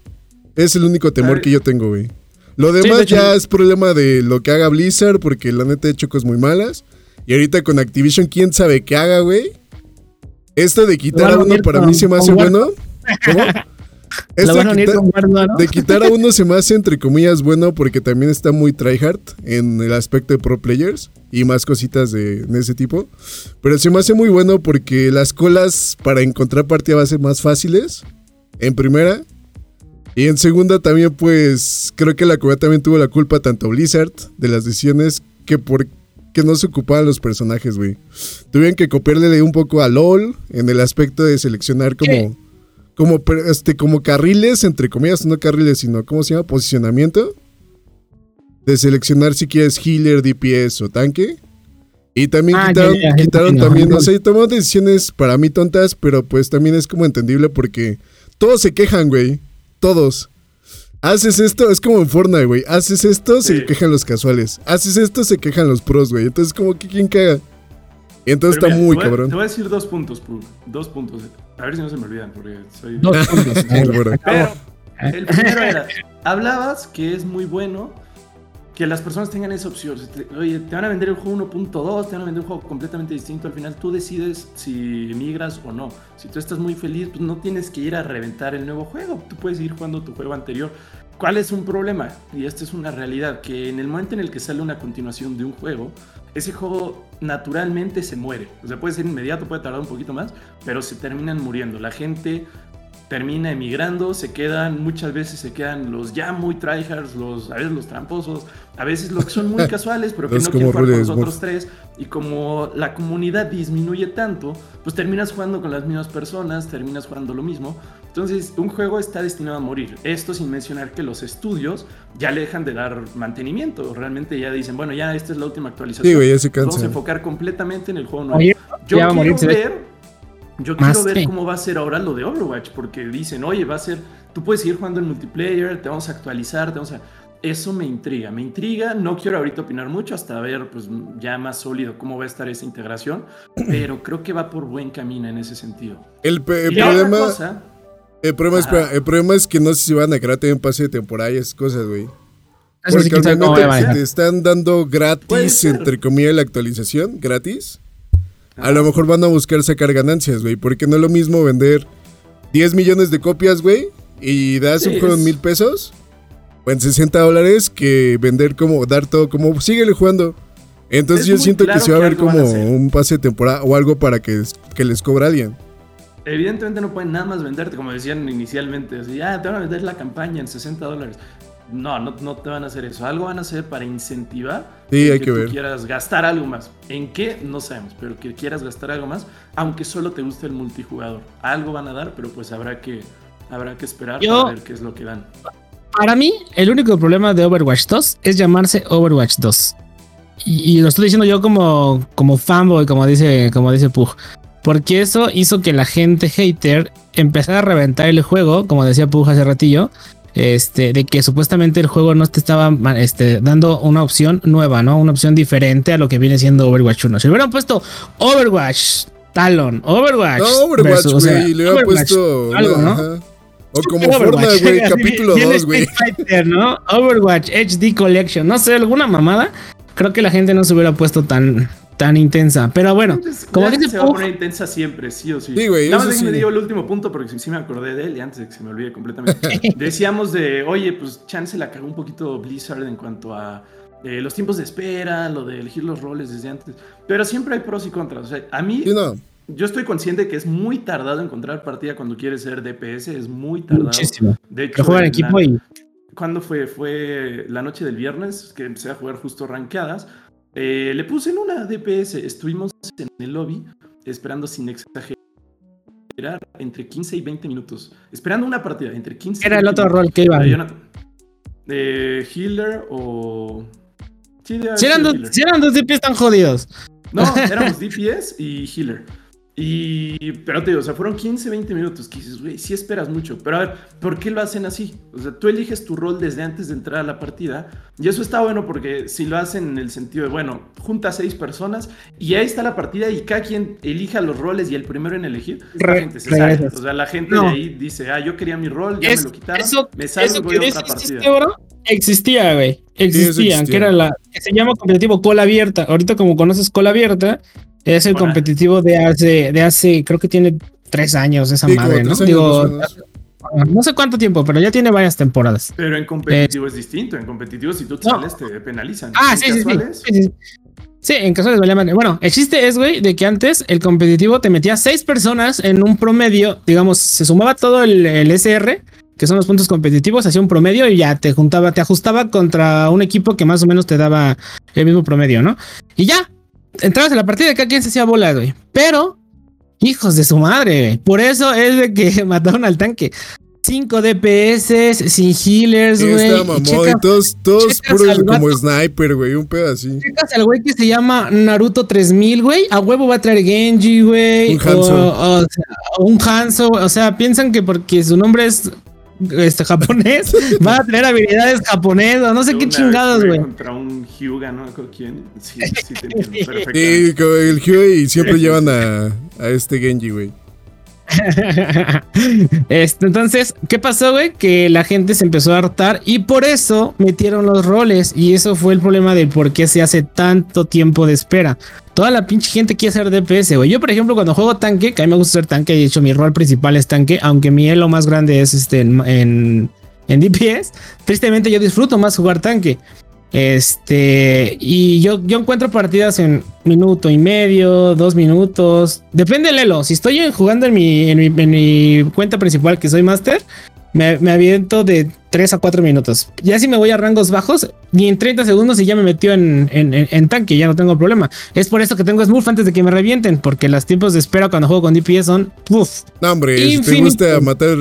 Es el único temor que yo tengo, güey. Lo demás ya es problema de lo que haga Blizzard, porque la neta he hecho cosas muy malas. Y ahorita con Activision, quién sabe qué haga, güey. Esto de quitar a uno para mí se me hace bueno. ¿Cómo? De quitar a uno se me hace entre comillas bueno porque también está muy tryhard en el aspecto de pro players y más cositas de, ese tipo. Pero se me hace muy bueno porque las colas para encontrar partida va a ser más fáciles. En primera. Y en segunda también pues creo que la comunidad también tuvo la culpa tanto Blizzard de las decisiones que por que no se ocupaban los personajes, güey. Tuvieron que copiarle un poco a LOL en el aspecto de seleccionar como como, este, como carriles, entre comillas, no carriles, sino, ¿cómo se llama? Posicionamiento. De seleccionar si quieres healer, DPS o tanque. Y también ah, quitaron, también, o sea, tomó decisiones para mí tontas, pero pues también es como entendible porque todos se quejan, güey. Todos. Haces esto, es como en Fortnite, güey. Haces esto, se quejan los casuales. Haces esto, se quejan los pros, güey. Entonces, como que quién caga. Y entonces está muy cabrón. Te voy a decir dos puntos, Dos puntos. A ver si no se me olvidan, porque soy. Puntos. Pero el primero era: hablabas que es muy bueno que las personas tengan esa opción. Oye, te van a vender el juego 1.2, te van a vender un juego completamente distinto. Al final tú decides si migras o no. Si tú estás muy feliz, pues no tienes que ir a reventar el nuevo juego. Tú puedes ir jugando tu juego anterior. ¿Cuál es un problema? Y esta es una realidad, que en el momento en el que sale una continuación de un juego, ese juego naturalmente se muere. O sea, puede ser inmediato, puede tardar un poquito más, pero se terminan muriendo. La gente termina emigrando, se quedan, muchas veces se quedan los ya muy tryhards, los, a veces los tramposos, a veces los que son muy casuales, pero que no quieren jugar con los otros tres. Y como la comunidad disminuye tanto, pues terminas jugando con las mismas personas, terminas jugando lo mismo. Entonces, un juego está destinado a morir. Esto sin mencionar que los estudios ya le dejan de dar mantenimiento. Realmente ya dicen, bueno, ya esta es la última actualización. Sí, Vamos a enfocar completamente en el juego nuevo. Yo quiero ver yo quiero ver cómo va a ser ahora lo de Overwatch, porque dicen, oye, va a ser, tú puedes seguir jugando en multiplayer, te vamos a actualizar, te vamos a... Eso me intriga, me intriga, no quiero ahorita opinar mucho hasta ver pues ya más sólido cómo va a estar esa integración, pero creo que va por buen camino en ese sentido. El, problema... el, problema es, el problema es que no sé si van a crear también pase de temporada y esas cosas, güey. Porque al te están dando gratis, entre comillas, la actualización, gratis a lo mejor van a buscar sacar ganancias, güey. Porque no es lo mismo vender 10 millones de copias, güey, y das un juego en mil pesos o en 60 dólares que vender como, dar todo como, síguele jugando. Entonces yo siento que se va a ver como un pase de temporada o algo para que, que les cobra alguien. Evidentemente no pueden nada más venderte, como decían inicialmente, así, ah, te van a vender la campaña en 60 dólares. No, no, te van a hacer eso. Algo van a hacer para incentivar que, tú quieras gastar algo más. ¿En qué? No sabemos, pero que quieras gastar algo más, aunque solo te guste el multijugador. Algo van a dar, pero pues habrá que, habrá que esperar para ver qué es lo que dan. Para mí, el único problema de Overwatch 2 es llamarse Overwatch 2. Y, lo estoy diciendo yo como, como fanboy, como dice, como dice Pug. Porque eso hizo que la gente hater empezara a reventar el juego, como decía Pug hace ratillo, este, de que supuestamente el juego no te estaba este, dando una opción nueva, ¿no? Una opción diferente a lo que viene siendo Overwatch 1. Si hubieran puesto Overwatch, Talon, Overwatch. No, Overwatch, güey, le hubieran puesto. Algo, ¿no? O como Fortnite, güey, capítulo 2, güey. ¿no? Overwatch HD Collection. No sé, alguna mamada. Creo que la gente no se hubiera puesto tan, tan intensa. Pero bueno, pues, como dice se va a poner intensa siempre, sí o sí. Sí, güey. Nada más sí. dio el último punto porque sí me acordé de él y antes de que se me olvide completamente. Decíamos de, oye, pues Chance la cagó un poquito Blizzard en cuanto a eh, los tiempos de espera, lo de elegir los roles desde antes. Pero siempre hay pros y contras. O sea, a mí. Yo estoy consciente que es muy tardado encontrar partida cuando quieres ser DPS, es muy tardado. Muchísimo. De hecho, jugar equipo y... ¿Cuándo fue? Fue la noche del viernes que empecé a jugar justo rankeadas. Eh, le puse en una DPS, estuvimos en el lobby esperando sin exagerar entre 15 y 20 minutos. Esperando una partida entre 15 Era el otro rol que iba. De healer o... Sí, si, eran dos, si eran dos DPS tan jodidos. No, éramos DPS y healer. Y, pero te digo, o sea, fueron 15, 20 minutos que dices, güey, sí esperas mucho. Pero a ver, ¿por qué lo hacen así? O sea, tú eliges tu rol desde antes de entrar a la partida. Y eso está bueno porque si lo hacen en el sentido de, bueno, junta a seis personas y ahí está la partida y cada quien elija los roles y el primero en elegir, la gente se sale. O sea, la gente de ahí dice, ah, yo quería mi rol, ya me lo quitaron, me salgo y voy a otra partida. Existía, güey. Existían, que era la que se llama competitivo cola abierta. Ahorita como conoces cola abierta, es el competitivo de hace, de hace, creo que tiene tres años esa madre, ¿no? Digo, no sé cuánto tiempo, pero ya tiene varias temporadas. Pero en competitivo es distinto. En competitivo, si tú sales, te penalizan. Ah, sí, sí, sí, sí, en casuales valía madre. Bueno, el chiste es, güey, de que antes el competitivo te metía seis personas en un promedio, digamos, se sumaba todo el, el SR, que son los puntos competitivos, hacía un promedio y ya te juntaba, te ajustaba contra un equipo que más o menos te daba el mismo promedio, ¿no? Y ya, entrabas en la partida de cada quien se hacía bola, güey. Pero, hijos de su madre, güey. Por eso es de que mataron al tanque. 5 DPS, sin healers, güey. y todos, todos puros como sniper, güey. Un pedo así. Checas al güey que se llama Naruto 3000, güey. A huevo va a traer Genji, güey. Un Hanzo. O, un Hanzo. O sea, piensan que porque su nombre es este japonés va a tener habilidades japonesas, no sé qué chingados, güey. Contra un Hyuga, ¿no? ¿Con quién? Sí, sí te entiendo perfecto. Sí, con el Hyuga y siempre llevan a, a este Genji, güey. este, entonces, ¿qué pasó, güey? Que la gente se empezó a hartar y por eso metieron los roles. Y eso fue el problema de por qué se hace tanto tiempo de espera. Toda la pinche gente quiere ser DPS, güey. Yo, por ejemplo, cuando juego tanque, que a mí me gusta ser tanque, de hecho, mi rol principal es tanque, aunque mi elo más grande es este en, en, en DPS. Tristemente, yo disfruto más jugar tanque. Este, y yo, yo encuentro partidas en minuto y medio, dos minutos. Depende del elo. Si estoy jugando en mi, en mi, cuenta principal, que soy master, me, me, aviento de 3 a 4 minutos. Ya si me voy a rangos bajos, ni en 30 segundos y ya me metió en, en, en, tanque, ya no tengo problema. Es por eso que tengo Smurf antes de que me revienten, porque los tiempos de espera cuando juego con DPS son. Uf, no, hombre, si te gusta matar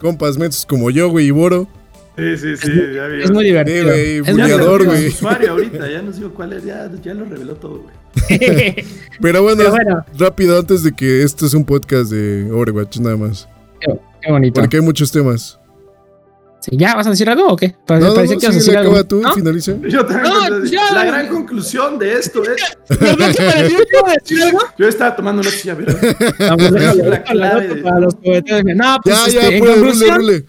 compas metos como yo, güey, y Boro. Sí, sí, sí, ya vi. Es muy divertido. Sí, güey, buleador, güey. usuario ahorita, ya nos digo cuál es, ya, ya lo reveló todo, güey. Pero, bueno, rápido, antes de que esto es un podcast de Overwatch, nada más. Qué bonito. Porque hay muchos temas. Sí, ¿Ya vas a decir algo o qué? Parece no, no, que sí, vas a decir algo. tú, ¿No? finaliza. Yo también. No, ya. La gran conclusión de esto es. Yo estaba tomando una silla. Para no, pues, ya, este, ya, pues, rule, rule.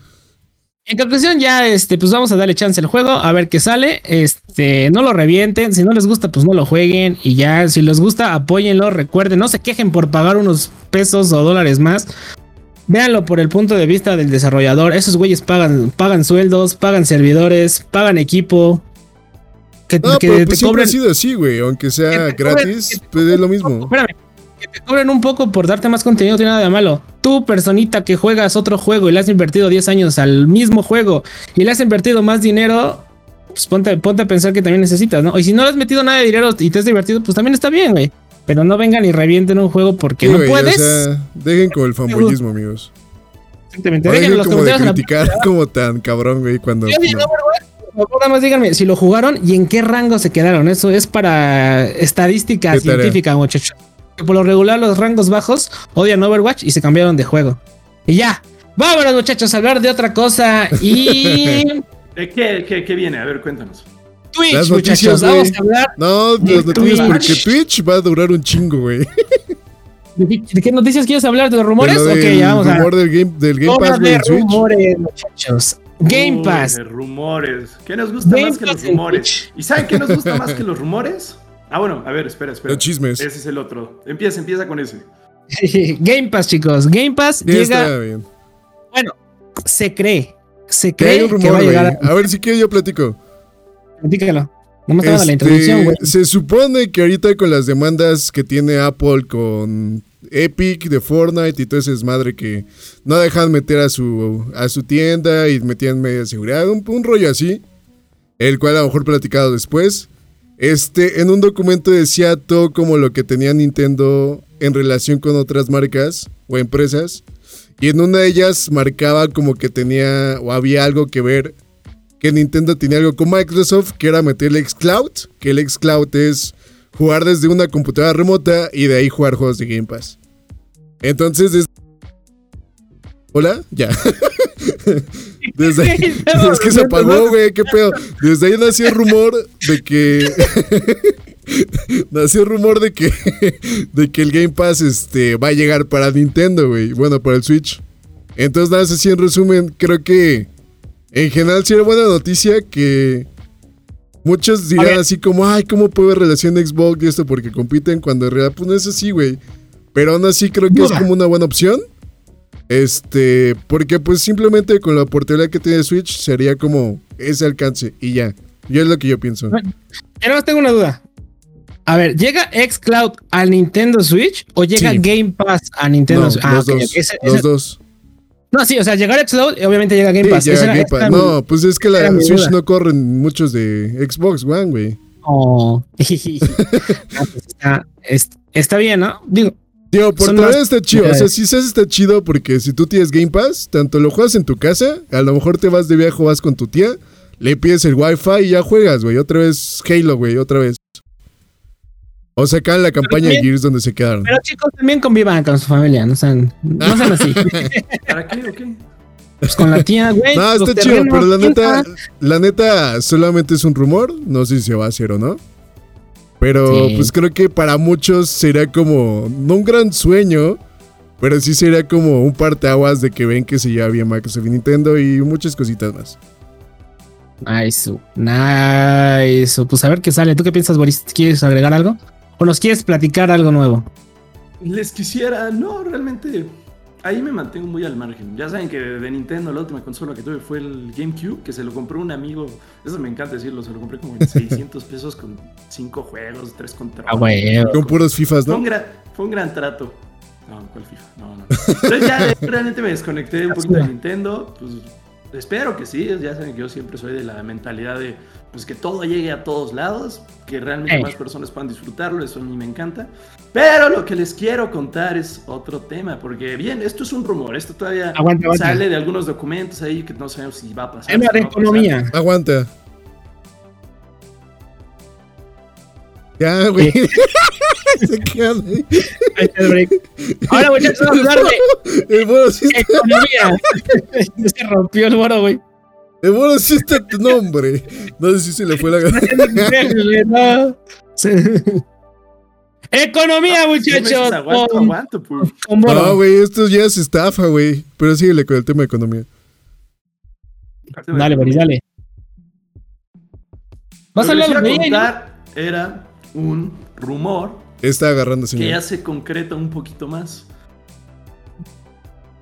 En conclusión, ya este, pues vamos a darle chance al juego, a ver qué sale. Este, no lo revienten. Si no les gusta, pues no lo jueguen. Y ya, si les gusta, apóyenlo. Recuerden, no se quejen por pagar unos pesos o dólares más. Véanlo por el punto de vista del desarrollador. Esos güeyes pagan, pagan sueldos, pagan servidores, pagan equipo. Que, no, que pero pues te cobren... ha sido así, güey. Aunque sea gratis, pues es lo mismo. Espérame que te cobren un poco por darte más contenido no tiene nada de malo. Tú, personita que juegas otro juego y le has invertido 10 años al mismo juego y le has invertido más dinero, pues ponte, a pensar que también necesitas, ¿no? Y si no le has metido nada de dinero y te has divertido, pues también está bien, güey. Pero no vengan y revienten un juego porque no puedes. O sea, dejen con el fanboyismo, amigos. Exactamente. Dejen los como de criticar como tan cabrón, güey, cuando. Nada más díganme si lo jugaron y en qué rango se quedaron. Eso es para estadística científica, muchachos por lo regular los rangos bajos odian Overwatch y se cambiaron de juego. Y ya, vámonos muchachos a hablar de otra cosa y... ¿Qué, qué, qué viene? A ver, cuéntanos. Twitch, muchachos, vamos a hablar. No, las noticias porque Twitch va a durar un chingo, güey. ¿De qué noticias quieres hablar? ¿De los rumores? De ok, ya vamos rumor del Game, del game Pass de rumores, muchachos. Game Uy, Pass. de rumores. ¿Qué nos gusta Game más que Pass los rumores? Twitch. ¿Y saben qué nos gusta más que los rumores? Ah, bueno, a ver, espera, espera. Los chismes. Ese es el otro. Empieza, empieza con ese. Game Pass, chicos. Game Pass Ya llega. está bien. Bueno, se cree. Se Que hay cree que va a llegar. A ver si quiero yo platico. Platícalo. No estaba la Este, introducción, güey. se supone que ahorita con las demandas que tiene Apple con Epic de Fortnite y todo ese desmadre que no dejan meter a su, a su tienda y metían media seguridad, un, un rollo así, el cual a lo mejor platicado después. Este, en un documento decía todo como lo que tenía Nintendo en relación con otras marcas o empresas. Y en una de ellas marcaba como que tenía o había algo que ver que Nintendo tenía algo con Microsoft, que era meterle xCloud, que el xCloud es jugar desde una computadora remota y de ahí jugar juegos de Game Pass. Entonces, des- Hola, ya. Desde ahí- es que se apagó, güey, qué pedo. Desde ahí nació el rumor de que nació el rumor de que de que el Game Pass este va a llegar para Nintendo, güey. Bueno, para el Switch. Entonces, nada, así en resumen, creo que en general sí era buena noticia que muchos dirán así como, ay, ¿cómo puede haber relación de Xbox y esto? Porque compiten cuando en realidad pues no es así, güey. Pero aún así creo que es como una buena opción. Este, porque pues simplemente con la portabilidad que tiene Switch sería como ese alcance y ya. Y es lo que yo pienso. Yo más tengo una duda. A ver, ¿llega xCloud al Nintendo Switch o llega Sí. Game Pass a Nintendo No, Switch? los ok, dos. Ese- los ese- dos. No, sí, o sea, llegar xCloud obviamente llega Game Sí, Pass. llega Esa era- Game Pass. No, pues es que la Switch duda. no corren muchos de Xbox One, güey. Oh. Pues está, es- está bien, ¿no? Digo, Tío, por todavía más está chido. O sea, unidades. si está chido porque si tú tienes Game Pass, tanto lo juegas en tu casa, a lo mejor te vas de viaje vas con tu tía, le pides el Wi-Fi y ya juegas, güey. Otra vez Halo, güey, otra vez. O sacan la campaña de también- Gears donde se quedaron. pero chicos también convivan con su familia, no sean, no sean así. ¿Para qué o qué? Pues con la tía, güey. No, está chido, pero la ¿quién neta, la neta solamente es un rumor. No sé si se va a hacer o no. Pero Sí. pues creo que para muchos sería como, no un gran sueño, pero sí sería como un parteaguas de que ven que se lleva bien Microsoft y Nintendo y muchas cositas más. Nice, nice. Pues a ver qué sale. ¿Tú qué piensas, Boris? ¿Quieres agregar algo? ¿O nos quieres platicar algo nuevo? Les quisiera, no, realmente. Ahí me mantengo muy al margen. Ya saben que de Nintendo la última consola que tuve fue el GameCube, que se lo compró un amigo. Eso me encanta decirlo, se lo compré como en 600 pesos con 5 juegos, 3 controles. Ah, güey. Con puros FIFAs, Fue un, ¿no? gran, fue un gran trato. No, ¿cuál FIFA? No, no. Entonces ya eh, realmente me desconecté un poquito de Nintendo. Pues espero que sí. Ya saben que yo siempre soy de la mentalidad de pues que todo llegue a todos lados, que realmente más personas puedan disfrutarlo. Eso a mí me encanta. Pero lo que les quiero contar es otro tema, porque bien, esto es un rumor. Esto todavía aguanta. sale de algunos documentos ahí que no sabemos si va a pasar. Tema de no pasar. economía. Aguanta. Ya, güey. se quedan ahí. Ahí está el break. Ahora, muchachos, vamos a hablar de economía. se rompió el moro, güey. El mono sí está tu nombre. No sé si se le fue la. Se- Economía, meses muchachos. Aguanto, aguanto. No, güey, esto ya es estafa, güey. Pero síguele con el tema de economía. Dale, Boris, dale. Vas a Lo que hablar de era un rumor Está agarrando, que ya se concreta un poquito más.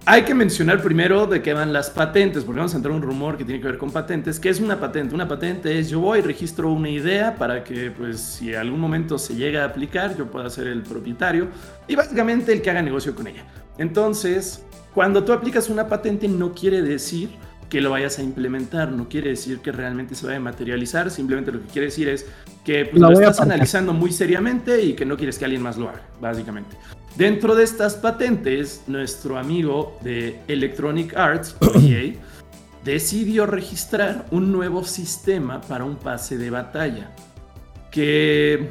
Hay que mencionar primero de qué van las patentes, porque vamos a entrar en un rumor que tiene que ver con patentes. ¿Qué es una patente? Una patente es yo voy, registro una idea para que, pues, si en algún momento se llega a aplicar, yo pueda ser el propietario y básicamente el que haga negocio con ella. Entonces, cuando tú aplicas una patente, no quiere decir que lo vayas a implementar, no quiere decir que realmente se vaya a materializar, simplemente lo que quiere decir es que pues, lo a estás analizando muy seriamente y que no quieres que alguien más lo haga, básicamente. Dentro de estas patentes, nuestro amigo de Electronic Arts, EA, decidió registrar un nuevo sistema para un pase de batalla. Que,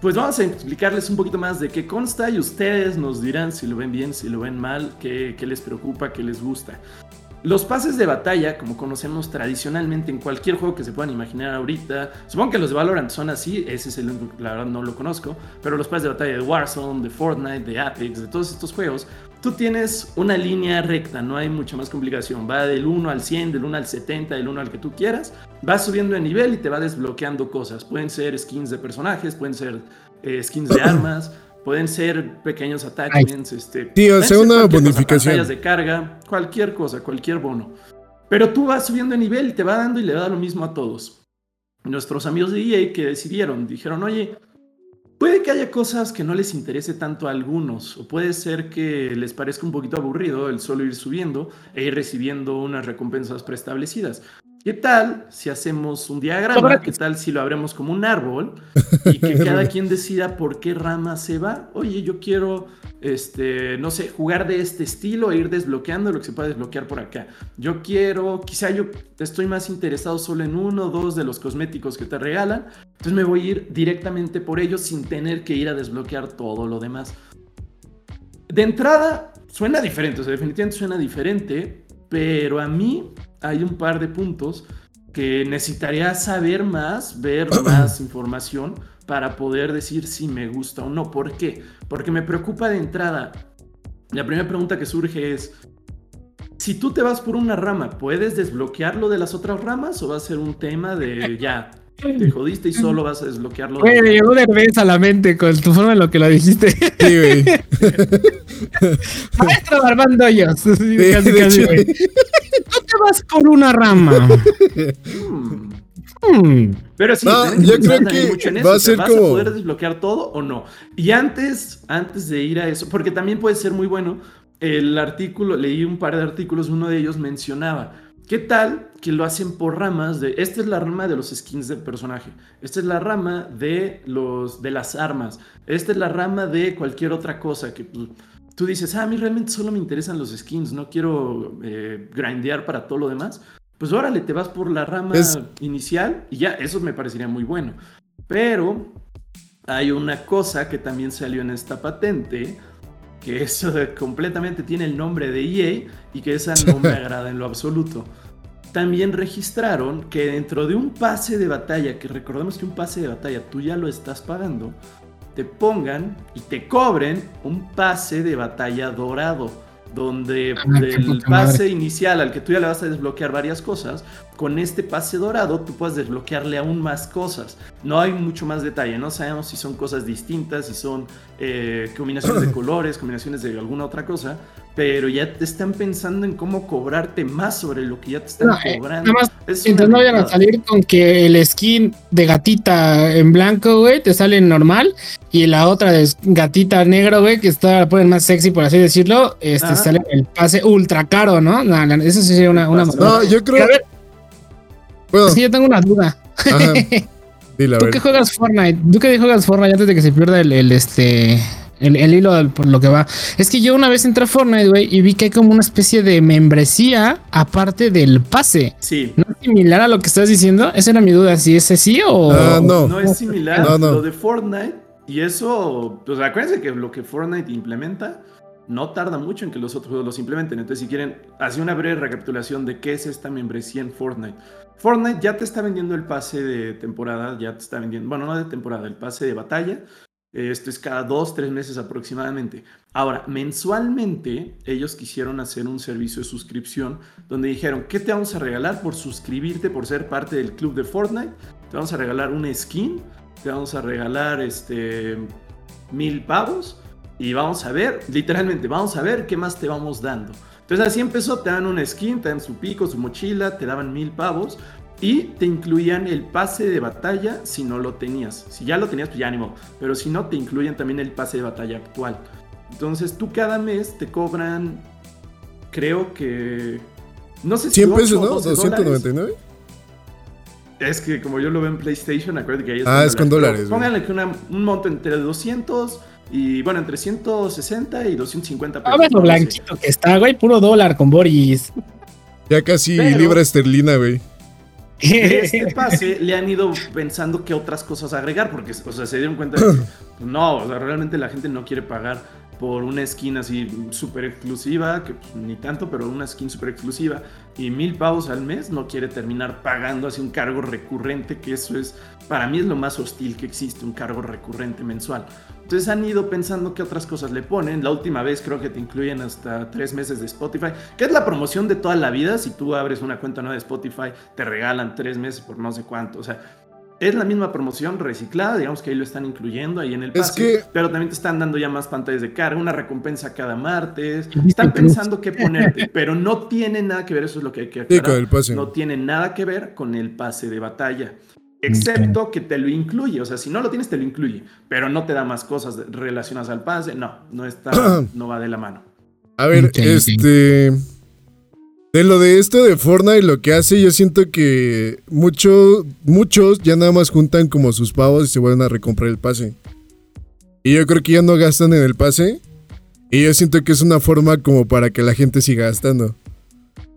pues vamos a explicarles un poquito más de qué consta y ustedes nos dirán si lo ven bien, si lo ven mal, qué, qué les preocupa, qué les gusta. Los pases de batalla, como conocemos tradicionalmente en cualquier juego que se puedan imaginar ahorita, supongo que los de Valorant son así, ese es el único, la verdad no lo conozco, pero los pases de batalla de Warzone, de Fortnite, de Apex, de todos estos juegos, tú tienes una línea recta, no hay mucha más complicación, va del 1 al 100, del 1 al 70, del 1 al que tú quieras, vas subiendo de nivel y te va desbloqueando cosas, pueden ser skins de personajes, pueden ser eh, skins de armas, Pueden ser pequeños ataques, este, sea una bonificación. de carga, cualquier cosa, cualquier bono. Pero tú vas subiendo de nivel y te va dando y le da lo mismo a todos. Nuestros amigos de EA que decidieron, dijeron, oye, puede que haya cosas que no les interese tanto a algunos, o puede ser que les parezca un poquito aburrido el solo ir subiendo e ir recibiendo unas recompensas preestablecidas. ¿Qué tal si hacemos un diagrama? ¿Qué tal si lo abremos como un árbol y que cada quien decida por qué rama se va? Oye, yo quiero, este, no sé, jugar de este estilo e ir desbloqueando lo que se puede desbloquear por acá. Yo quiero, quizá yo estoy más interesado solo en uno o dos de los cosméticos que te regalan. Entonces me voy a ir directamente por ellos sin tener que ir a desbloquear todo lo demás. De entrada, suena diferente, o sea, definitivamente suena diferente, pero a mí hay un par de puntos que necesitaría saber más, ver más información para poder decir si me gusta o no. ¿Por qué? Porque me preocupa de entrada. La primera pregunta que surge es, si tú te vas por una rama, ¿puedes desbloquearlo de las otras ramas o va a ser un tema de ya, te jodiste y solo vas a desbloquearlo. Güey, me llegó a la mente con tu forma en lo que lo dijiste. Sí, güey. Maestro Armando Hoyos. casi, casi, güey. No te vas por una rama. Hmm. Hmm. Pero sí, yo creo que mucho en eso. va a ser ¿Vas como... a poder desbloquear todo o no? Y antes, antes de ir a eso, porque también puede ser muy bueno, el artículo, leí un par de artículos, uno de ellos mencionaba ¿Qué tal que lo hacen por ramas de, esta es la rama de los skins del personaje, esta es la rama de, los, de las armas, esta es la rama de cualquier otra cosa que pues, tú dices, ah, a mí realmente solo me interesan los skins, no quiero eh, grindear para todo lo demás. Pues órale, te vas por la rama inicial y ya, eso me parecería muy bueno. Pero hay una cosa que también salió en esta patente, que eso completamente tiene el nombre de EA y que esa no me agrada en lo absoluto. También registraron que dentro de un pase de batalla, que recordemos que un pase de batalla tú ya lo estás pagando, te pongan y te cobren un pase de batalla dorado donde ah, el pase inicial al que tú ya le vas a desbloquear varias cosas, con este pase dorado tú puedes desbloquearle aún más cosas. No hay mucho más detalle, no sabemos si son cosas distintas, si son eh, combinaciones de colores, combinaciones de alguna otra cosa, pero ya te están pensando en cómo cobrarte más sobre lo que ya te están eh, cobrando. nada más, entonces no vayan a salir con que el skin de gatita en blanco, güey, te sale normal y la otra de gatita negro, güey, que está la ponen más sexy, por así decirlo, este sale el pase ultra caro, ¿no? no, eso sí sería una, una No, yo creo. que bueno. yo tengo una duda. ¿Tú qué juegas Fortnite? ¿Tú qué juegas Fortnite antes de que se pierda el este el, hilo por lo que va. Es que yo una vez entré a Fortnite, güey, y vi que hay como una especie de membresía aparte del pase. Sí. ¿No es similar a lo que estás diciendo? Esa era mi duda, si es así o. Ah, no. No es similar. No, no. Lo de Fortnite, y eso, pues acuérdense que lo que Fortnite implementa no tarda mucho en que los otros juegos los implementen. Entonces, si quieren, hacer una breve recapitulación de qué es esta membresía en Fortnite. Fortnite ya te está vendiendo el pase de temporada, ya te está vendiendo, bueno, no de temporada, el pase de batalla esto es cada dos, tres meses aproximadamente. Ahora, mensualmente ellos quisieron hacer un servicio de suscripción donde dijeron, ¿qué te vamos a regalar por suscribirte, por ser parte del club de Fortnite? Te vamos a regalar una skin, te vamos a regalar este, mil pavos y vamos a ver, literalmente, vamos a ver qué más te vamos dando. Entonces así empezó, te dan una skin, te dan su pico, su mochila, te daban mil pavos y te incluían el pase de batalla si no lo tenías. Si ya lo tenías, pues ya ánimo. Pero si no, te incluyen también el pase de batalla actual. Entonces tú cada mes te cobran, creo que... No sé si... 100 pesos, ¿no? 299. Es que como yo lo veo en PlayStation, acuérdate que ahí es Ah, es con dólares. Pónganle que un monto entre 200 y bueno, entre 160 y 250 pesos. A ver lo blanquito que está, güey, puro dólar con Boris. Ya casi libra esterlina, güey este pase le han ido pensando qué otras cosas agregar, porque o sea, se dieron cuenta de que pues, no, o sea, realmente la gente no quiere pagar por una skin así súper exclusiva, que ni tanto, pero una skin súper exclusiva, y mil pavos al mes, no quiere terminar pagando así un cargo recurrente, que eso es, para mí es lo más hostil que existe, un cargo recurrente mensual. Entonces han ido pensando qué otras cosas le ponen. La última vez creo que te incluyen hasta tres meses de Spotify, que es la promoción de toda la vida. Si tú abres una cuenta nueva de Spotify, te regalan tres meses por no sé cuánto. O sea, es la misma promoción reciclada, digamos que ahí lo están incluyendo ahí en el pase, pero también te están dando ya más pantallas de carga, una recompensa cada martes. Están pensando qué ponerte, pero no tiene nada que ver, eso es lo que hay que aclarar. No tiene nada que ver con el pase de batalla. Excepto que te lo incluye, o sea, si no lo tienes te lo incluye, pero no te da más cosas relacionadas al pase, no, no está, no va de la mano. A ver, este de lo de esto de Fortnite, lo que hace, yo siento que mucho, muchos ya nada más juntan como sus pavos y se vuelven a recomprar el pase. Y yo creo que ya no gastan en el pase. Y yo siento que es una forma como para que la gente siga gastando.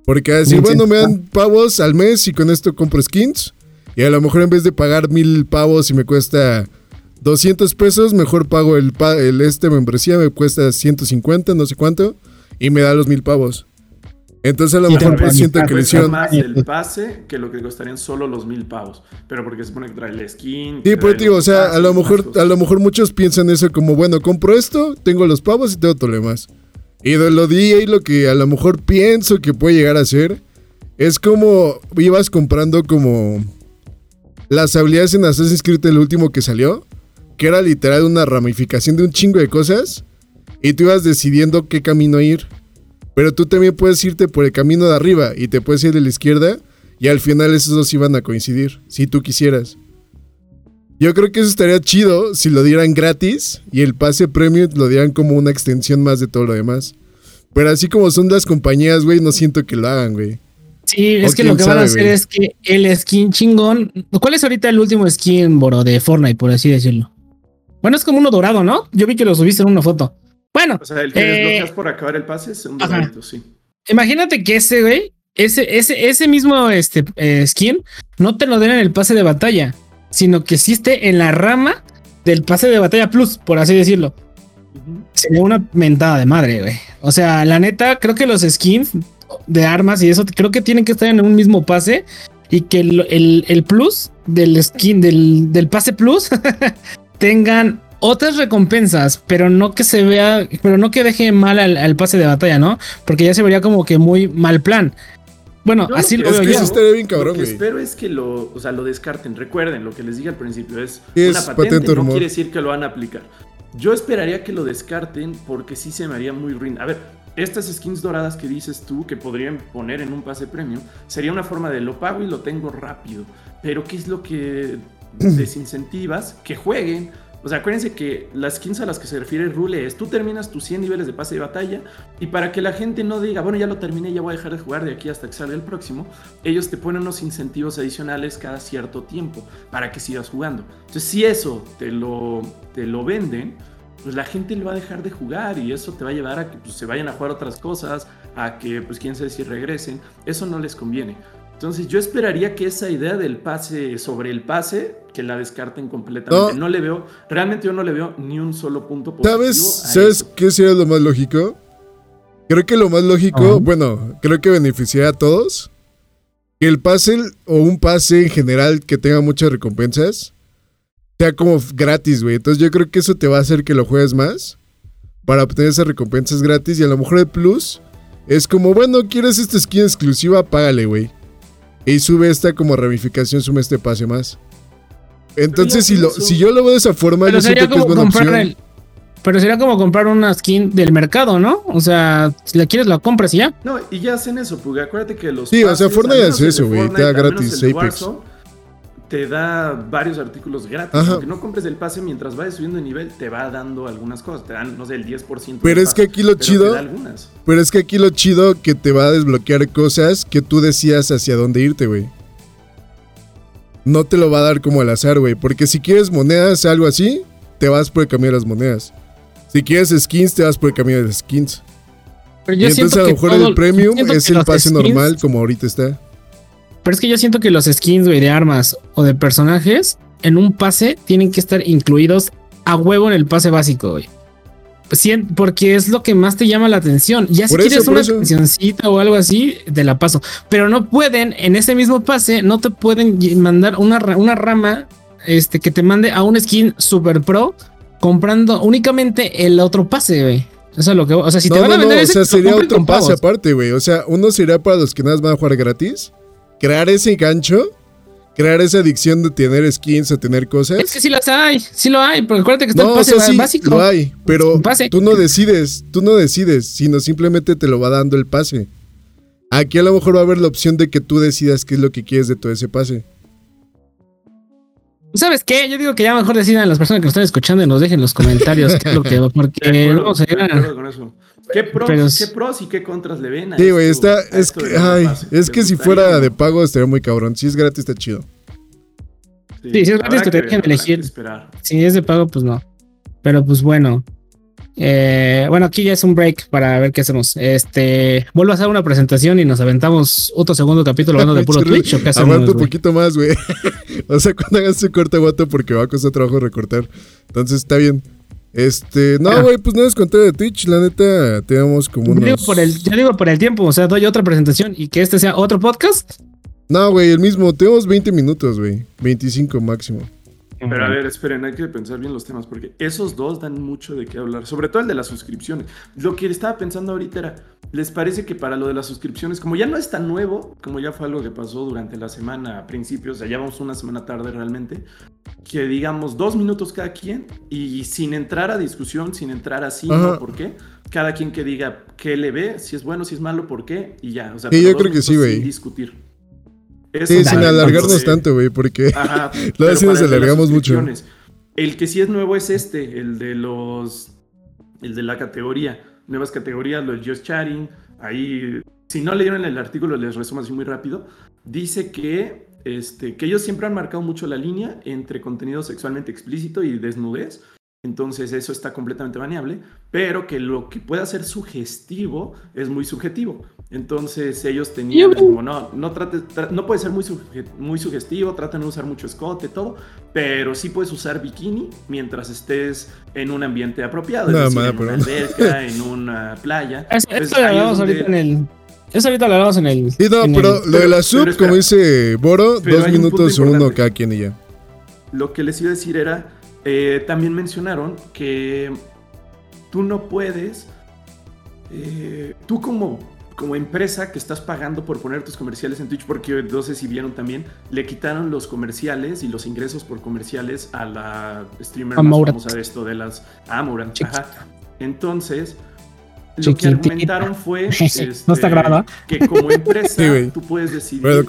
Porque así, bueno, me dan pavos al mes y con esto compro skins. Y a lo mejor en vez de pagar mil pavos y me cuesta 200 pesos, mejor pago el, el este membresía, me cuesta 150, no sé cuánto. Y me da los mil pavos. Entonces a lo mejor pues siento que le hicieron más el pase que lo que costarían solo los mil pavos. Pero porque se supone que trae el skin. Sí, pues digo, o sea, a lo mejor, a lo mejor muchos piensan eso como, bueno, compro esto, tengo los pavos y tengo problemas. Y de lo di y lo que a lo mejor pienso que puede llegar a ser, es como ibas comprando como las habilidades en Assassin's Creed el último que salió, que era literal una ramificación de un chingo de cosas, y tú ibas decidiendo qué camino ir. Pero tú también puedes irte por el camino de arriba y te puedes ir de la izquierda y al final esos dos iban a coincidir, si tú quisieras. Yo creo que eso estaría chido si lo dieran gratis y el pase premium lo dieran como una extensión más de todo lo demás. Pero así como son las compañías, güey, no siento que lo hagan, güey. Sí, es que lo que van a hacer es que el skin chingón. ¿Cuál es ahorita el último skin, Boro, de Fortnite, por así decirlo? Bueno, es como uno dorado, ¿no? Yo vi que lo subiste en una foto. Bueno. O sea, el que eh, desbloqueas por acabar el pase es un doradito, sí. Imagínate que ese, güey, ese, ese, ese mismo este, eh, skin no te lo den en el pase de batalla, sino que existe en la rama del pase de batalla plus, por así decirlo. Sería una mentada de madre, güey. O sea, la neta, creo que los skins de armas y eso creo que tienen que estar en un mismo pase y que el, el, plus del skin, del, del pase plus, tengan otras recompensas, pero no que se vea, pero no que deje mal al, pase de batalla, ¿no? Porque ya se vería como que muy mal plan. Bueno, así lo veo yo. bien cabrón, lo que espero es que lo, o sea, lo descarten. Recuerden, lo que les dije al principio es, una patente, no quiere decir que lo van a aplicar. Yo esperaría que lo descarten porque sí se me haría muy ruin. A ver, estas skins doradas que dices tú que podrían poner en un pase premium sería una forma de lo pago y lo tengo rápido. Pero ¿qué es lo que desincentivas? Que jueguen o sea, acuérdense que las skins a las que se refiere Rule es tú terminas tus 100 niveles de pase de batalla y para que la gente no diga, bueno, ya lo terminé, ya voy a dejar de jugar de aquí hasta que salga el próximo, ellos te ponen unos incentivos adicionales cada cierto tiempo para que sigas jugando. Entonces, si eso te lo, te lo venden, pues la gente le va a dejar de jugar y eso te va a llevar a que pues, se vayan a jugar otras cosas, a que, pues quién sabe si regresen. Eso no les conviene. Entonces yo esperaría que esa idea del pase sobre el pase, que la descarten completamente. No, le veo, realmente yo no le veo ni un solo punto positivo. ¿Sabes, ¿sabes qué sería lo más lógico? Creo que lo más lógico, bueno, creo que beneficiaría a todos. Que el pase o un pase en general que tenga muchas recompensas sea como gratis, güey. Entonces yo creo que eso te va a hacer que lo juegues más para obtener esas recompensas gratis y a lo mejor el plus es como, bueno, ¿quieres esta skin exclusiva? Págale, güey. Y sube esta como ramificación, sube este pase más. Entonces, si, lo, si yo lo veo de esa forma, yo siento que es buena opción. pero sería como comprar una skin del mercado, ¿no? O sea, si la quieres, la compras y ya. No, y ya hacen eso, porque acuérdate que los. Sí, o sea, Fortnite hace eso, güey. Te da gratis Apex te da varios artículos gratis. Aunque no compres el pase mientras vayas subiendo de nivel, te va dando algunas cosas. Te dan, no sé, el 10%. Pero es que aquí lo chido. Pero es que aquí lo chido que te va a desbloquear cosas que tú decías hacia dónde irte, güey. No te lo va a dar como al azar, güey. Porque si quieres monedas, algo así, te vas por el camino de las monedas. Si quieres skins, te vas por el camino de las skins. Pero yo y entonces a lo mejor el premium es el pase normal como ahorita está. Pero es que yo siento que los skins, güey, de armas o de personajes en un pase tienen que estar incluidos a huevo en el pase básico, güey. porque es lo que más te llama la atención. Ya si quieres una cancioncita o algo así, te la paso. Pero no pueden, en ese mismo pase, no te pueden mandar una, una rama este, que te mande a un skin super pro comprando únicamente el otro pase, güey. Eso es lo que. O sea, si te van a vender no, O sea, sería otro pase aparte, güey. O sea, uno sería para los que nada más van a jugar gratis. Crear ese gancho crear esa adicción de tener skins, a tener cosas. Es que sí las hay, sí lo hay, porque acuérdate que está el pase sí, básico. Lo hay, pero tú no decides, tú no decides, sino simplemente te lo va dando el pase. Aquí a lo mejor va a haber la opción de que tú decidas qué es lo que quieres de todo ese pase. ¿Sabes qué? Yo digo que ya mejor decidan las personas que nos están escuchando y nos dejen los comentarios qué es lo que porque vamos a ¿Qué pros, ¿Qué pros y qué contras le ven a Sí, güey, está. Es que, ay, es que si fuera de pago estaría muy cabrón. Si es gratis, está chido. Sí, si es gratis, que te dejen elegir. Si es de pago, pues no. Pero pues bueno. Eh, bueno, aquí ya es un break para ver qué hacemos. Este, vuelvo a hacer una presentación y nos aventamos otro segundo capítulo hablando de puro Twitch. ¿o qué Aguanta un poquito más, güey. o sea, cuando hagas su corte, aguanta porque va a costar trabajo recortar. Entonces está bien. Este, no, ah. güey, pues no les conté de Twitch, la neta, tenemos como unos... Yo digo, por el, yo digo por el tiempo, o sea, doy otra presentación y que este sea otro podcast. No, güey, el mismo, tenemos 20 minutos, güey, 25 máximo. Pero a ver, esperen, hay que pensar bien los temas, porque esos dos dan mucho de qué hablar, sobre todo el de las suscripciones. Lo que estaba pensando ahorita era, ¿les parece que para lo de las suscripciones, como ya no es tan nuevo, como ya fue algo que pasó durante la semana a principios, o sea, ya vamos una semana tarde realmente, que digamos dos minutos cada quien y sin entrar a discusión, sin entrar así, ¿no? ¿Por qué? Cada quien que diga qué le ve, si es bueno, si es malo, por qué, y ya. O sea, yo creo que sí, güey. Sin sí, sin alargarnos tanto, güey, porque luego sí nos alargamos mucho. El que sí es nuevo es este, el de los. El de la categoría. Nuevas categorías, lo del Just Chatting. Ahí, si no leyeron el artículo, les resumo así muy rápido. Dice que, este, que ellos siempre han marcado mucho la línea entre contenido sexualmente explícito y desnudez. Entonces eso está completamente baneable, pero que lo que pueda ser sugestivo es muy subjetivo. Entonces ellos tenían como, no, no, trate, no puede ser muy, muy sugestivo, trata de no usar mucho escote, todo, pero sí puedes usar bikini mientras estés en un ambiente apropiado, en una alberca, en una playa. Pues, lo hablamos ahorita en el... Eso ahorita lo hablamos en el... Sí, no, pero lo de la sub, como dice Boro, dos minutos uno cada quien y ya. Lo que les iba a decir era, eh, también mencionaron que tú no puedes... Eh, tú como como empresa que estás pagando por poner tus comerciales en Twitch, porque no sé si vieron también, le quitaron los comerciales y los ingresos por comerciales a la streamer más famosa de esto, de las Amorant. Entonces, lo que argumentaron fue este, no está grabado. que como empresa tú puedes decidir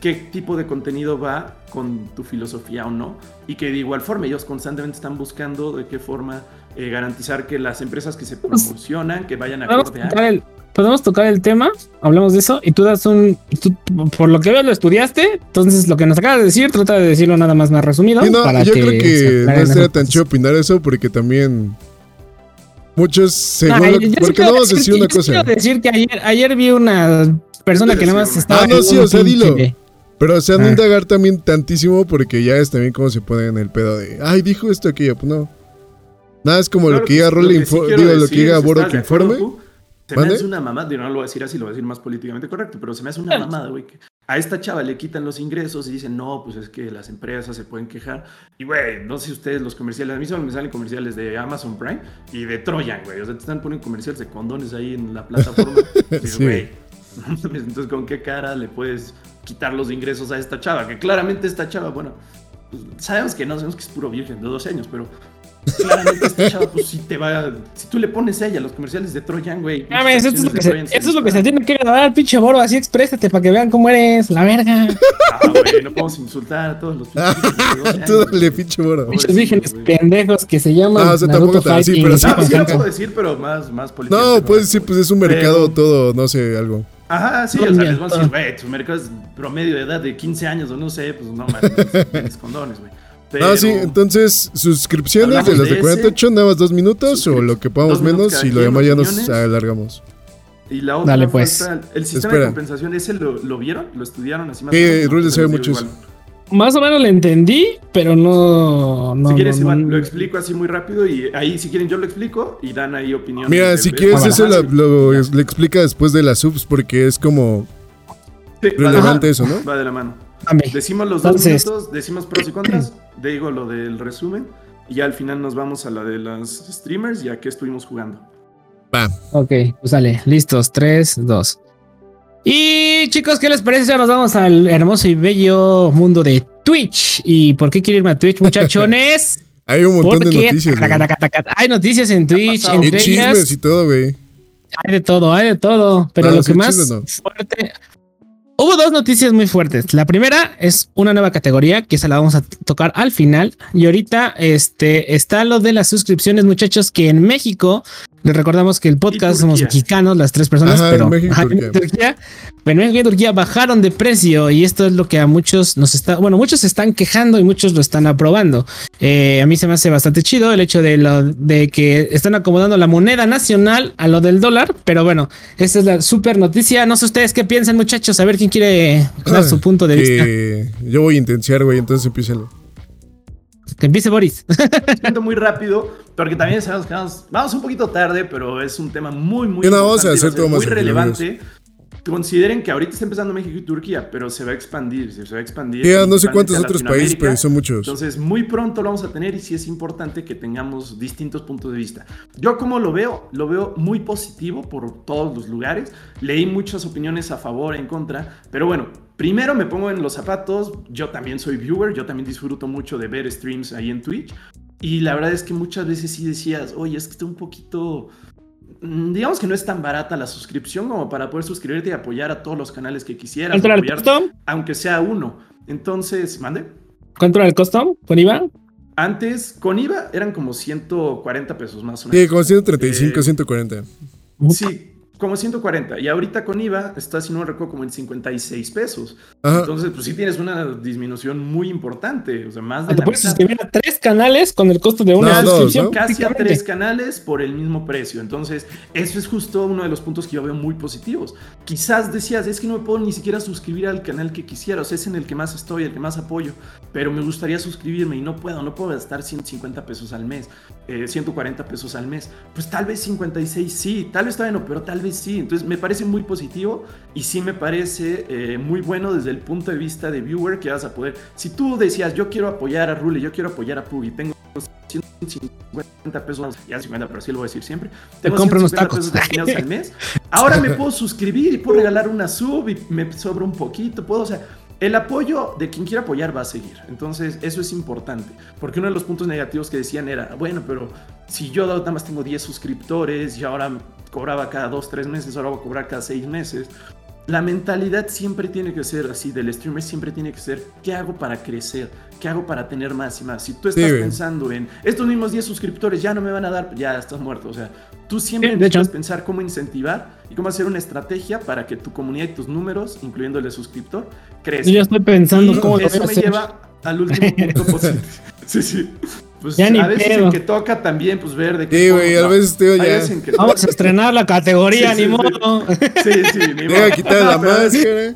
qué tipo de contenido va con tu filosofía o no, y que de igual forma ellos constantemente están buscando de qué forma eh, garantizar que las empresas que se promocionan, que vayan a acorde podemos tocar el tema, hablamos de eso y tú das un, por lo que veo lo estudiaste, entonces lo que nos acabas de decir, trata de decirlo nada más más resumido. no, yo creo que no sería tan chido opinar eso porque también muchos, según porque no vamos a decir una cosa. Quiero decir que ayer, ayer vi una persona que nada más estaba. Ah, no, sí, o sea, dilo. Pero o sea, no ah. indagar también tantísimo porque ya es también como se pone en el pedo de, ay, dijo esto, aquello, pues no. Nada, es como lo que diga Rolling, digo, lo que diga Boro que informe. Se me hace una mamada, no lo voy a decir así, lo voy a decir más políticamente correcto, pero se me hace una mamada, güey, a esta chava le quitan los ingresos y dicen, no, pues es que las empresas se pueden quejar. Y, güey, no sé si ustedes los comerciales, a mí solo me salen comerciales de Amazon Prime y de Trojan, güey. O sea, te están poniendo comerciales de condones ahí en la plataforma. sí. güey, entonces, ¿con qué cara le puedes quitar los ingresos a esta chava? Que claramente esta chava, bueno, pues, sabemos que no, sabemos que es puro virgen de 12 años, pero claramente esta chava, pues si te va. Si tú le pones a ella los comerciales de Trojan, güey. eso, es lo, que se, eso es lo que se tiene que grabar al pinche Boro. Así exprésate para que vean cómo eres, la verga. Ah, güey, no podemos insultar a todos los pinches. Tú dale, pinche Boro. Muchos vírgenes pendejos que se llaman. Ah, o sea, tampoco tan así, pero sí. sí lo puedo decir, pero más, más político. No, puedes decir, pues es un mercado todo, no sé, algo. Ajá, sí, o sea, les vamos a decir, güey, tu mercado es promedio de edad de 15 años o no sé, pues no, mames, condones, güey. Ah, sí, entonces, suscripciones de las de 48, nada más dos minutos o lo que podamos menos y lo demás ya nos alargamos. Y la otra Dale, pues. el sistema de compensación, ¿ese lo, vieron? ¿Lo estudiaron así más? Sí, Rule se ve mucho eso. Más o menos lo entendí, pero no. no si quieres, no, Iván, lo explico así muy rápido y ahí, si quieren, yo lo explico y dan ahí opinión. Mira, si quieres, eso lo, lo, lo, explica después de las subs porque es como. Sí, relevante eso, ¿no? Va de la mano. Decimos los dos minutos, decimos pros y contras, digo lo del resumen y ya al final nos vamos a la de las streamers y a qué estuvimos jugando. Va. Ok, pues sale, listos, 3, 2. Y chicos, ¿qué les parece? Ya nos vamos al hermoso y bello mundo de Twitch. ¿Y por qué quiero irme a Twitch, muchachones? Hay un montón de noticias. Hay noticias en Twitch, entre chismes y todo, güey. Hay de todo, hay de todo. Pero lo que más fuerte. Hubo dos noticias muy fuertes. La primera es una nueva categoría que se la vamos a tocar al final. Y ahorita este, está lo de las suscripciones, muchachos, que en México les recordamos que el podcast somos mexicanos, las tres personas, pero en México, en Turquía, en México y Turquía bajaron de precio y esto es lo que a muchos nos está, bueno, muchos se están quejando y muchos lo están aprobando. Eh, a mí se me hace bastante chido el hecho de, lo, de que están acomodando la moneda nacional a lo del dólar, pero bueno, esa es la super noticia. No sé ustedes qué piensan, muchachos, a ver quién quiere dar su punto de vista. Yo voy a intentar, güey, entonces empiécenlo. Que empiece Boris. Siento muy rápido, porque también sabemos que vamos, un poquito tarde, pero es un tema muy, muy, muy relevante. Consideren que ahorita está empezando México y Turquía, pero se va a expandir, se va a expandir. no sé cuántos otros países, pero son muchos. Entonces, muy pronto lo vamos a tener y sí es importante que tengamos distintos puntos de vista. Yo como lo veo, lo veo muy positivo por todos los lugares. Leí muchas opiniones a favor, en contra, pero bueno, primero me pongo en los zapatos, yo también soy viewer, yo también disfruto mucho de ver streams ahí en Twitch. Y la verdad es que muchas veces sí decías, oye, es que está un poquito Mm, digamos que no es tan barata la suscripción como para poder suscribirte y apoyar a todos los canales que quisieras. ¿Cuánto era el costo? Aunque sea uno. Entonces, mande. ¿Cuánto era el costo con IVA? Antes, con IVA eran como 140 pesos más o menos. Sí, como 135, 140. Sí, como 140. Y ahorita con IVA está, si no me recuerdo, como en 56 pesos. Entonces, pues sí tienes una disminución muy importante. O sea, más de ah, la puedes suscribir a tres canales con el costo de una suscripción. Casi a tres canales por el mismo precio. Entonces, eso es justo uno de los puntos que yo veo muy positivos. Quizás decías, es que no me puedo ni siquiera suscribir al canal que quisiera. O sea, es en el que más estoy, el que más apoyo. Pero me gustaría suscribirme y no puedo. No puedo gastar 150 pesos al mes, 140 eh, pesos al mes. Pues tal vez 56 sí, tal vez todavía no, pero tal vez sí. Entonces me parece muy positivo y sí me parece eh, muy bueno desde el punto de vista de viewer que vas a poder. Si tú decías, yo quiero apoyar a Rule, yo quiero apoyar a Pug tengo 150 pesos, ya 50, pero así lo voy a decir siempre. Tengo 150 pesos destinados al mes. Ahora me puedo suscribir y puedo regalar una sub y me sobra un poquito. Puedo, o sea, el apoyo de quien quiera apoyar va a seguir. Entonces, eso es importante. Porque uno de los puntos negativos que decían era, bueno, pero si yo nada más tengo 10 suscriptores y ahora cobraba cada 2, 3 meses, ahora voy a cobrar cada 6 meses. La mentalidad siempre tiene que ser así, del streamer siempre tiene que ser, ¿qué hago para crecer? ¿Qué hago para tener más y más? Si tú estás pensando en, estos mismos 10 suscriptores ya no me van a dar, ya estás muerto. O sea, tú siempre sí, pensar cómo incentivar y cómo hacer una estrategia para que tu comunidad y tus números, incluyendo el de suscriptor, crezcan. Yo estoy pensando cómo Eso me lleva al último punto positivo. sí, sí. Pues ya a veces el que toca también, pues ver de qué. Sí, güey, a veces tío, ya. Vamos a estrenar la categoría, ni modo. Sí, sí, ni modo. quitar la máscara.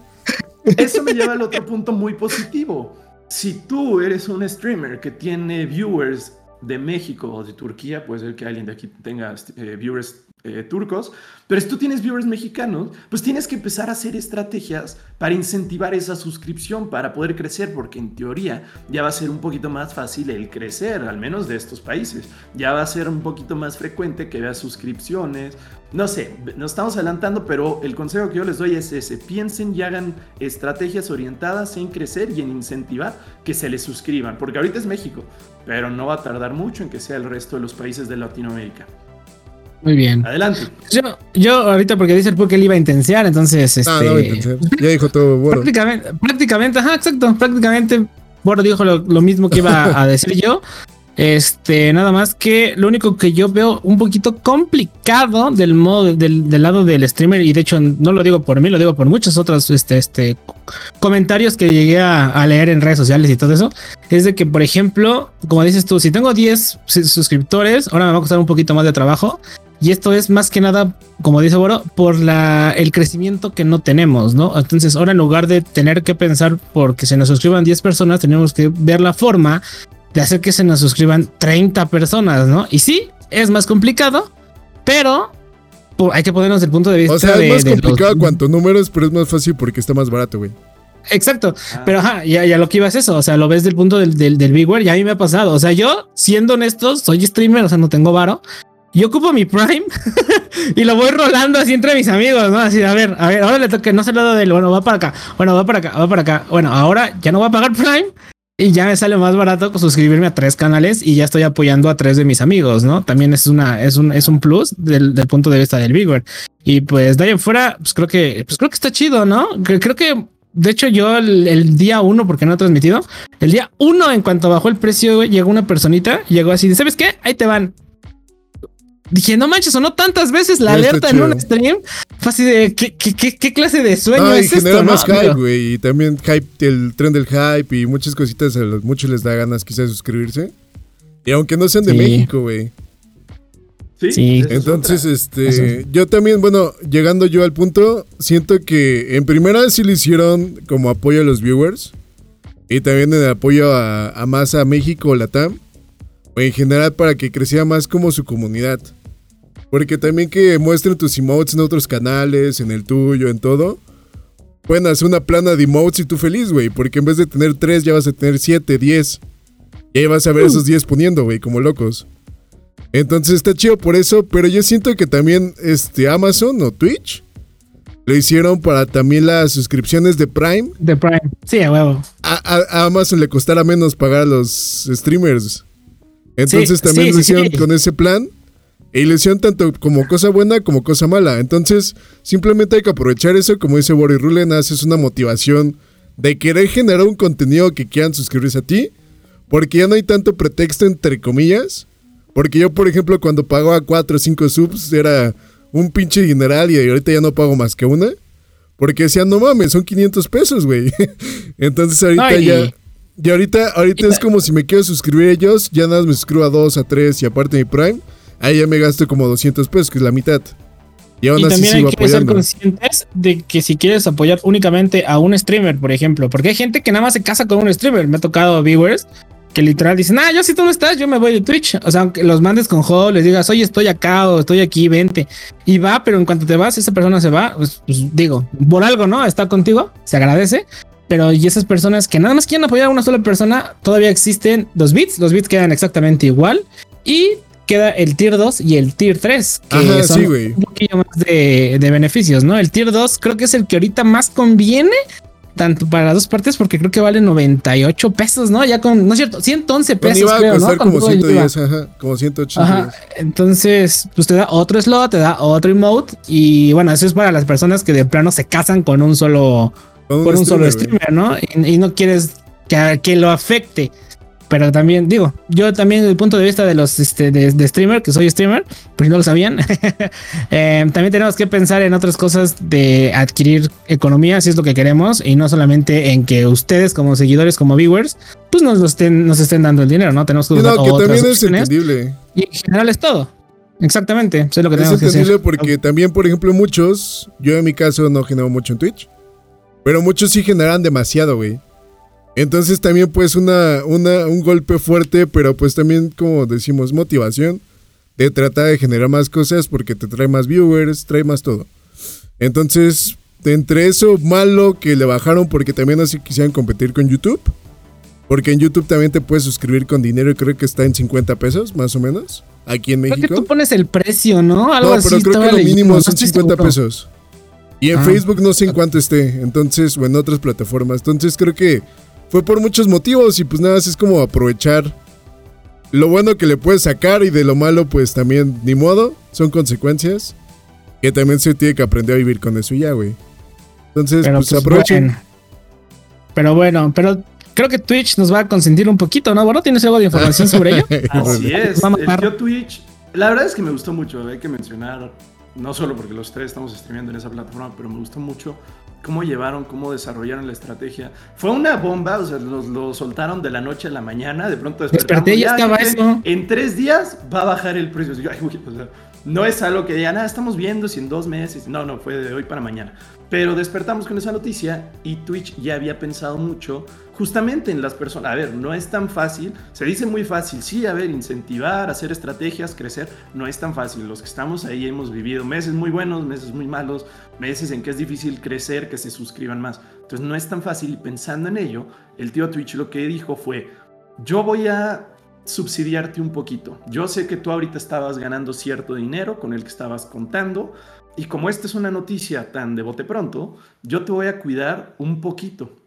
Eso me lleva al otro punto muy positivo. Si tú eres un streamer que tiene viewers de México o de Turquía, puede ser que alguien de aquí tenga eh, viewers eh, turcos, pero si tú tienes viewers mexicanos, pues tienes que empezar a hacer estrategias para incentivar esa suscripción, para poder crecer, porque en teoría ya va a ser un poquito más fácil el crecer, al menos de estos países. Ya va a ser un poquito más frecuente que veas suscripciones. No sé, nos estamos adelantando, pero el consejo que yo les doy es ese. Piensen y hagan estrategias orientadas en crecer y en incentivar que se les suscriban, porque ahorita es México, pero no va a tardar mucho en que sea el resto de los países de Latinoamérica. Muy bien. Adelante. Yo, yo ahorita porque dice el que él iba a intensiar, entonces este. Ah, no, ya dijo todo bueno. Prácticamente, prácticamente, ajá, exacto. Prácticamente Boro dijo lo, lo, mismo que iba a decir yo. Este, nada más que lo único que yo veo un poquito complicado del modo, del, del, lado del streamer, y de hecho no lo digo por mí, lo digo por muchos otros este, este, comentarios que llegué a, a, leer en redes sociales y todo eso, es de que, por ejemplo, como dices tú, si tengo 10 suscriptores, ahora me va a costar un poquito más de trabajo, Y esto es más que nada, como dice Boro, por la, el crecimiento que no tenemos, ¿no? Entonces ahora en lugar de tener que pensar porque se nos suscriban 10 personas, tenemos que ver la forma de hacer que se nos suscriban 30 personas, ¿no? Y sí, es más complicado, pero hay que ponernos el punto de vista. O sea, es más complicado cuanto números, pero es más fácil porque está más barato, güey. Exacto, ah. pero ajá, ya, ya, lo que iba es eso, o sea, lo ves del punto del, del, del Bigware, y a mí me ha pasado, o sea, yo, siendo honesto, soy streamer, o sea, no tengo varo, yo ocupo mi Prime y lo voy rolando así entre mis amigos, ¿no? Así, a ver, a ver, ahora le toca, no se lo del, bueno, va para acá, bueno, va para acá, va para acá, bueno, ahora ya no voy a pagar Prime y ya me sale más barato suscribirme a tres canales y ya estoy apoyando a tres de mis amigos, ¿no? También es una, es un, es un plus del, punto de vista del Bigware. Y pues de fuera, pues creo que, pues creo que está chido, ¿no? Creo que de hecho, yo el, día uno, porque no he transmitido, el día uno, en cuanto bajó el precio, llegó una personita, llegó así, ¿sabes qué? Ahí te van. Dije, no manches, sonó tantas veces la alerta en un stream. Fue así de, ¿qué, qué, clase de sueño es esto? más hype, güey. Y también hype, el tren del hype y muchas cositas. A los, muchos les da ganas quizás de suscribirse. Y aunque no sean de México, güey. Sí. Entonces, este, yo también, bueno, llegando yo al punto, siento que en primera sí lo hicieron como apoyo a los viewers y también en apoyo a, a más a México, Latam, o en general para que creciera más como su comunidad. Porque también que muestren tus emotes en otros canales, en el tuyo, en todo. Pueden hacer una plana de emotes y tú feliz, güey. Porque en vez de tener tres, ya vas a tener siete, diez. Y ahí vas a ver uh. esos diez poniendo, güey, como locos. Entonces está chido por eso, pero yo siento que también este, Amazon o Twitch lo hicieron para también las suscripciones de Prime. De Prime, sí, a huevo. A, Amazon le costará menos pagar a los streamers. Entonces también lo hicieron con ese plan. Y lo hicieron tanto como cosa buena como cosa mala. Entonces, simplemente hay que aprovechar eso. Como dice Boris Rulen, haces una motivación de querer generar un contenido que quieran suscribirse a ti. Porque ya no hay tanto pretexto, entre comillas, porque yo, por ejemplo, cuando pagaba 4 o 5 subs, era un pinche general y ahorita ya no pago más que una. Porque decían, no mames, son 500 pesos, güey. Entonces ahorita ya... Y ahorita, ahorita es como si me quiero suscribir a ellos, ya nada más me suscribo a 2, a 3 y aparte mi Prime, ahí ya me gasto como 200 pesos, que es la mitad. Y, aún así también hay que ser conscientes de que si quieres apoyar únicamente a un streamer, por ejemplo, porque hay gente que nada más se casa con un streamer. Me ha tocado viewers que literal dicen, ah, yo si tú no estás, yo me voy de Twitch. O sea, aunque los mandes con juego, les digas, oye, estoy acá o estoy aquí, vente. Y va, pero en cuanto te vas, esa persona se va, pues, pues, digo, por algo, ¿no? Está contigo, se agradece. Pero y esas personas que nada más quieren apoyar a una sola persona, todavía existen dos bits, los bits quedan exactamente igual. Y queda el tier 2 y el tier 3, que son un poquillo más de, de beneficios, ¿no? El tier 2 creo que es el que ahorita más conviene tanto para las dos partes porque creo que vale 98 pesos, ¿no? Ya con, no es cierto, 111 pesos. Iba a creo, costar como 110, ajá, como 180. Ajá. Entonces, pues te da otro slot, te da otro emote y bueno, eso es para las personas que de plano se casan con un solo, con un, solo streamer, ¿no? Y, no quieres que, que lo afecte pero también digo, yo también desde el punto de vista de los este, de, streamer, que soy streamer, pues no lo sabían, eh, también tenemos que pensar en otras cosas de adquirir economía, si es lo que queremos, y no solamente en que ustedes como seguidores, como viewers, pues nos, estén, nos estén dando el dinero, ¿no? Tenemos que buscar no, que también es entendible. Y en general es todo. Exactamente, eso es lo que tenemos que hacer. Es entendible porque también, por ejemplo, muchos, yo en mi caso no genero mucho en Twitch, pero muchos sí generan demasiado, güey. Entonces también pues una, una, un golpe fuerte, pero pues también como decimos motivación de tratar de generar más cosas porque te trae más viewers, trae más todo. Entonces, entre eso malo que le bajaron porque también así quisieran competir con YouTube. Porque en YouTube también te puedes suscribir con dinero y creo que está en 50 pesos, más o menos. Aquí en México. Creo que tú pones el precio, ¿no? Algo no, pero creo que lo mínimo son 50 pesos. Y en ah. Facebook no sé en cuánto esté. Entonces, o en otras plataformas. Entonces creo que fue por muchos motivos y pues nada, es como aprovechar lo bueno que le puedes sacar y de lo malo pues también ni modo, son consecuencias que también se tiene que aprender a vivir con eso ya, güey. Entonces, pues, pues, aprovechen. Pero bueno, pero creo que Twitch nos va a consentir un poquito, ¿no? Bueno, ¿tienes algo de información sobre ello? Así es. yo Twitch, la verdad es que me gustó mucho, hay que mencionar, no solo porque los tres estamos streameando en esa plataforma, pero me gustó mucho cómo llevaron, cómo desarrollaron la estrategia. Fue una bomba, o sea, lo soltaron de la noche a la mañana, de pronto desperté y ya estaba eso. En tres días va a bajar el precio. no es algo que digan, ah, estamos viendo si en dos meses. No, no, fue de hoy para mañana. Pero despertamos con esa noticia y Twitch ya había pensado mucho justamente en las personas. A ver, no es tan fácil, se dice muy fácil, sí, a ver, incentivar, hacer estrategias, crecer, no es tan fácil. Los que estamos ahí hemos vivido meses muy buenos, meses muy malos, meses en que es difícil crecer, que se suscriban más. Entonces no es tan fácil y pensando en ello, el tío Twitch lo que dijo fue, yo voy a subsidiarte un poquito. Yo sé que tú ahorita estabas ganando cierto dinero con el que estabas contando, y como esta es una noticia tan de bote pronto, yo te voy a cuidar un poquito.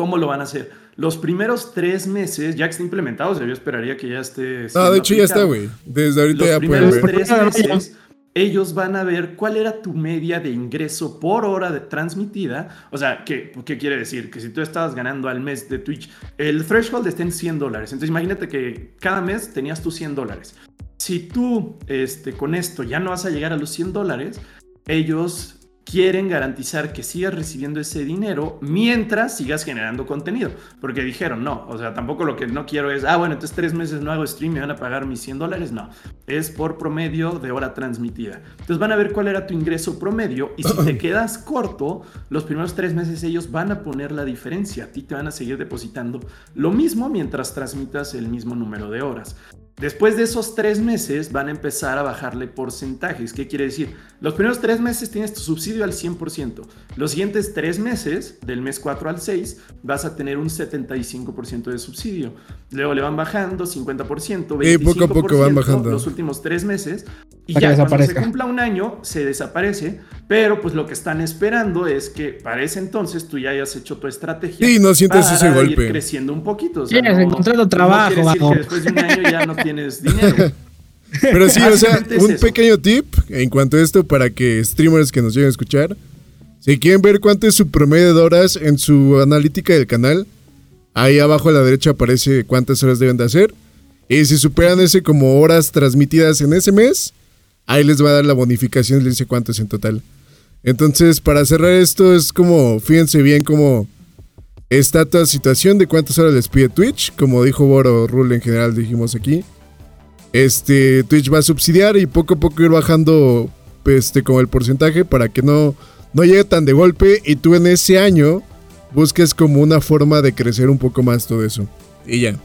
¿Cómo lo van a hacer? Los primeros tres meses ya que está implementado, o sea, yo esperaría que ya esté. Ah, de hecho ya está, güey. Desde ahorita Los ya primeros pueden ver. tres meses, ellos van a ver cuál era tu media de ingreso por hora de transmitida. O sea, ¿qué, ¿qué quiere decir? Que si tú estabas ganando al mes de Twitch, el threshold está en 100 dólares. Entonces imagínate que cada mes tenías tus 100 dólares. Si tú este, con esto ya no vas a llegar a los 100 dólares, ellos quieren garantizar que sigas recibiendo ese dinero mientras sigas generando contenido. Porque dijeron, no, o sea, tampoco lo que no quiero es, ah, bueno, entonces tres meses no hago stream y me van a pagar mis 100 dólares. No, es por promedio de hora transmitida. Entonces van a ver cuál era tu ingreso promedio y si te quedas corto, los primeros tres meses ellos van a poner la diferencia. A ti te van a seguir depositando lo mismo mientras transmitas el mismo número de horas. Después de esos tres meses van a empezar a bajarle porcentajes. ¿Qué quiere decir? Los primeros tres meses tienes tu subsidio al 100%. Los siguientes tres meses, del mes 4 al 6, vas a tener un 75% de subsidio. Luego le van bajando 50%, 25%. Y poco a poco van bajando. Los últimos tres meses. Y Para ya cuando se cumpla un año, se desaparece. Pero pues lo que están esperando es que para ese entonces tú ya hayas hecho tu estrategia. Sí, no sientes para ese ir golpe. creciendo un poquito. O Sí, has encontrado trabajo, no decir que después de un año ya no tienes dinero. Pero sí, o sea, es un eso. pequeño tip en cuanto a esto para que streamers que nos lleguen a escuchar, si quieren ver cuánto es su promedio de horas en su analítica del canal, ahí abajo a la derecha aparece cuántas horas deben de hacer. Y si superan ese como horas transmitidas en ese mes, ahí les va a dar la bonificación y les dice cuánto es en total. Entonces, para cerrar esto, es como, fíjense bien cómo está toda situación de cuántas horas les pide Twitch. Como dijo Boro, Rule en general dijimos aquí. Este, Twitch va a subsidiar y poco a poco ir bajando este, como el porcentaje para que no, no llegue tan de golpe y tú en ese año busques como una forma de crecer un poco más todo eso. Y ya.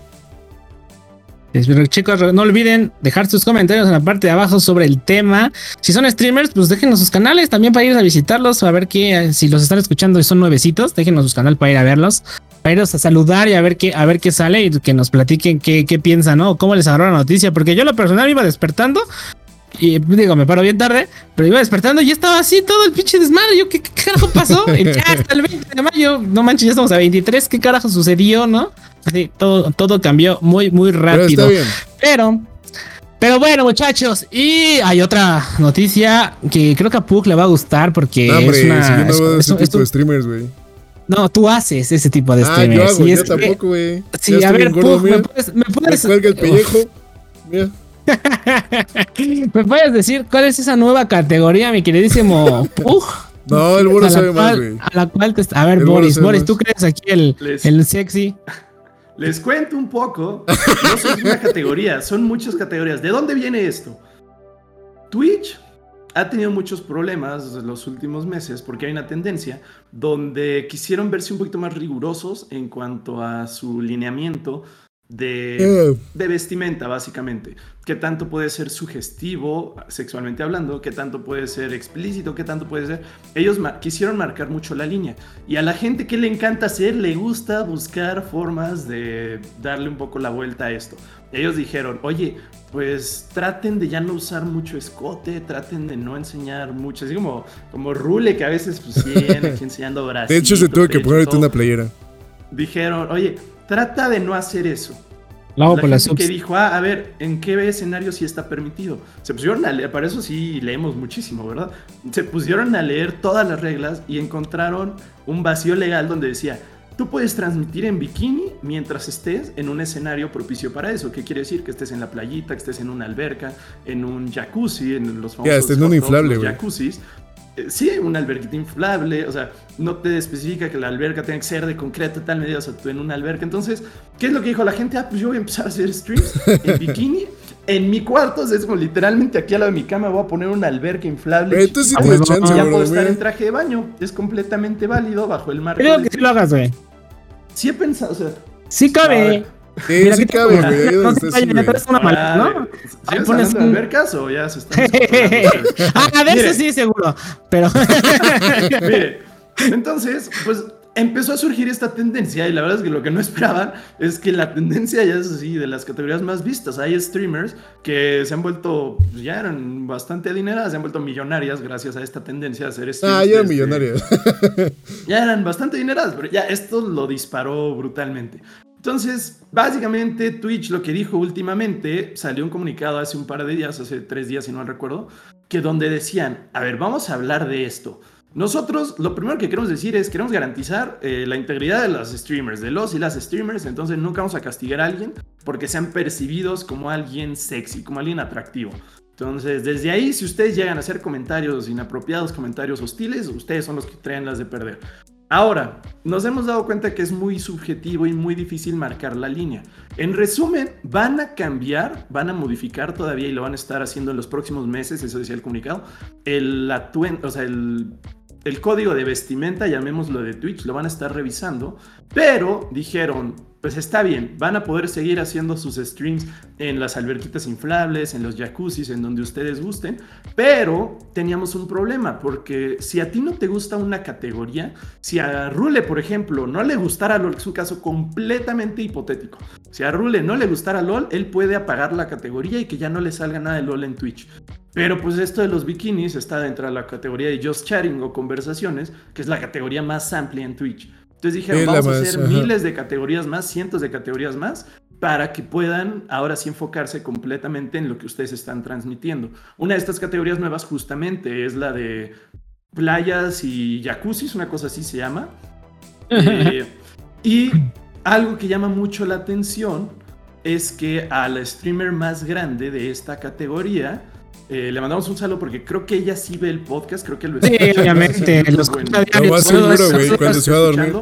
Chicos, no olviden dejar sus comentarios en la parte de abajo sobre el tema. Si son streamers, pues déjenos sus canales también para ir a visitarlos, a ver qué, si los están escuchando y son nuevecitos, déjenos sus canales para ir a verlos, irlos a saludar y a ver qué, a ver qué sale y que nos platiquen qué, qué piensan, ¿no? Cómo les agarró la noticia, porque yo lo personal iba despertando y digo, me paro bien tarde, pero iba despertando y ya estaba así todo el pinche desmadre. Yo, ¿qué, qué carajo pasó? Y ya hasta el 20 de mayo, no manches, ya estamos a 23, ¿qué carajo sucedió, no? Así, todo, todo cambió muy, muy Pero rápido. está bien. Pero, pero bueno, muchachos, y hay otra noticia que creo que a Puck le va a gustar porque No, hombre, es una. si yo no es- veo es ese un- es tipo un- de streamers, güey. No, tú haces ese tipo de Ah, yo streamers. hago, y yo es que- tampoco, güey. Sí, Ya a ver, gordo. ¿me puedes, me Me puedes, cuelga el pellejo. Mira. ¿me puedes decir cuál es esa nueva categoría, mi queridísimo Pug? No, el la sabe más, cual, güey. a la cual te está- A ver, El Boris, Boris, más. tú crees aquí el, Les- el sexy. Les cuento un poco. No es una categoría, son muchas categorías. ¿De dónde viene esto? Twitch ha tenido muchos problemas en los últimos meses porque hay una tendencia donde quisieron verse un poquito más rigurosos en cuanto a su lineamiento de, Eh, de vestimenta, básicamente. ¿Qué tanto puede ser sugestivo, sexualmente hablando? ¿Qué tanto puede ser explícito? ¿Qué tanto puede ser? Ellos ma- quisieron marcar mucho la línea. Y a la gente que le encanta hacer, le gusta buscar formas de darle un poco la vuelta a esto. Ellos dijeron, oye, pues traten de ya no usar mucho escote, traten de no enseñar mucho, así como, como Rule, que a veces pues viene aquí enseñando brazos. de hecho, se tuvo que poner ahorita una playera. Dijeron, oye, trata de no hacer eso. La por las gente que dijo, ah, a ver, ¿en qué escenario sí está permitido? Se pusieron a leer, para eso sí leemos muchísimo, ¿verdad? Se pusieron a leer todas las reglas y encontraron un vacío legal donde decía, tú puedes transmitir en bikini mientras estés en un escenario propicio para eso. ¿Qué quiere decir? Que estés en la playita, que estés en una alberca, en un jacuzzi, en los famosos estés en un inflable, jacuzzis. Eh, Sí, una alberquita inflable, o sea, no te especifica que la alberca tenga que ser de concreto tal medida, o sea, tú en una alberca. Entonces, ¿qué es lo que dijo la gente? Ah, pues yo voy a empezar a hacer streams en bikini en mi cuarto, es como literalmente aquí al lado de mi cama voy a poner una alberca inflable. Entonces sí tienes chance, Ya puedo estar en traje de baño. Es completamente válido bajo el marco. Creo que sí lo hagas, güey. Sí he pensado, o sea. Sí cabe. Sí, Mira, sí cabe, güey. No, no, sí, una mala, ¿no? Ahí pones un... albercas o ya se están Ah, de eso sí, seguro. Pero. Mire, entonces, pues empezó a surgir esta tendencia y la verdad es que lo que no esperaban es que la tendencia ya es así de las categorías más vistas. Hay streamers que se han vuelto, pues, ya eran bastante adineradas, se han vuelto millonarias gracias a esta tendencia a hacer streamers. Ah, ya eran millonarias. ya eran bastante adineradas, pero ya esto lo disparó brutalmente. Entonces, básicamente Twitch lo que dijo últimamente, salió un comunicado hace un par de días, hace tres días si no recuerdo, que donde decían, a ver, vamos a hablar de esto. Nosotros lo primero que queremos decir es, queremos garantizar eh, la integridad de los streamers, de los y las streamers, entonces nunca vamos a castigar a alguien porque sean percibidos como alguien sexy, como alguien atractivo. Entonces, desde ahí, si ustedes llegan a hacer comentarios inapropiados, comentarios hostiles, ustedes son los que traen las de perder. Ahora, nos hemos dado cuenta que es muy subjetivo y muy difícil marcar la línea. En resumen, van a cambiar, van a modificar todavía y lo van a estar haciendo en los próximos meses, eso decía el comunicado, el, o sea, el el código de vestimenta, llamémoslo de Twitch, lo van a estar revisando, pero dijeron, pues está bien, van a poder seguir haciendo sus streams en las alberquitas inflables, en los jacuzzis, en donde ustedes gusten, pero teníamos un problema, porque si a ti no te gusta una categoría, si a Rule, por ejemplo, no le gustara LOL, es un caso completamente hipotético, si a Rule no le gustara LOL, él puede apagar la categoría y que ya no le salga nada de LOL en Twitch. Pero pues esto de los bikinis está dentro de la categoría de Just Chatting o conversaciones, que es la categoría más amplia en Twitch. Entonces dijeron, vamos a hacer miles de categorías más, cientos de categorías más, para que puedan ahora sí enfocarse completamente en lo que ustedes están transmitiendo. Una de estas categorías nuevas justamente es la de playas y jacuzzis, una cosa así se llama. Eh, y algo que llama mucho la atención es que al streamer más grande de esta categoría, eh, le mandamos un saludo porque creo que ella sí ve el podcast, creo que lo Sí, obviamente. Los lo más seguro, güey, cuando se va a dormir.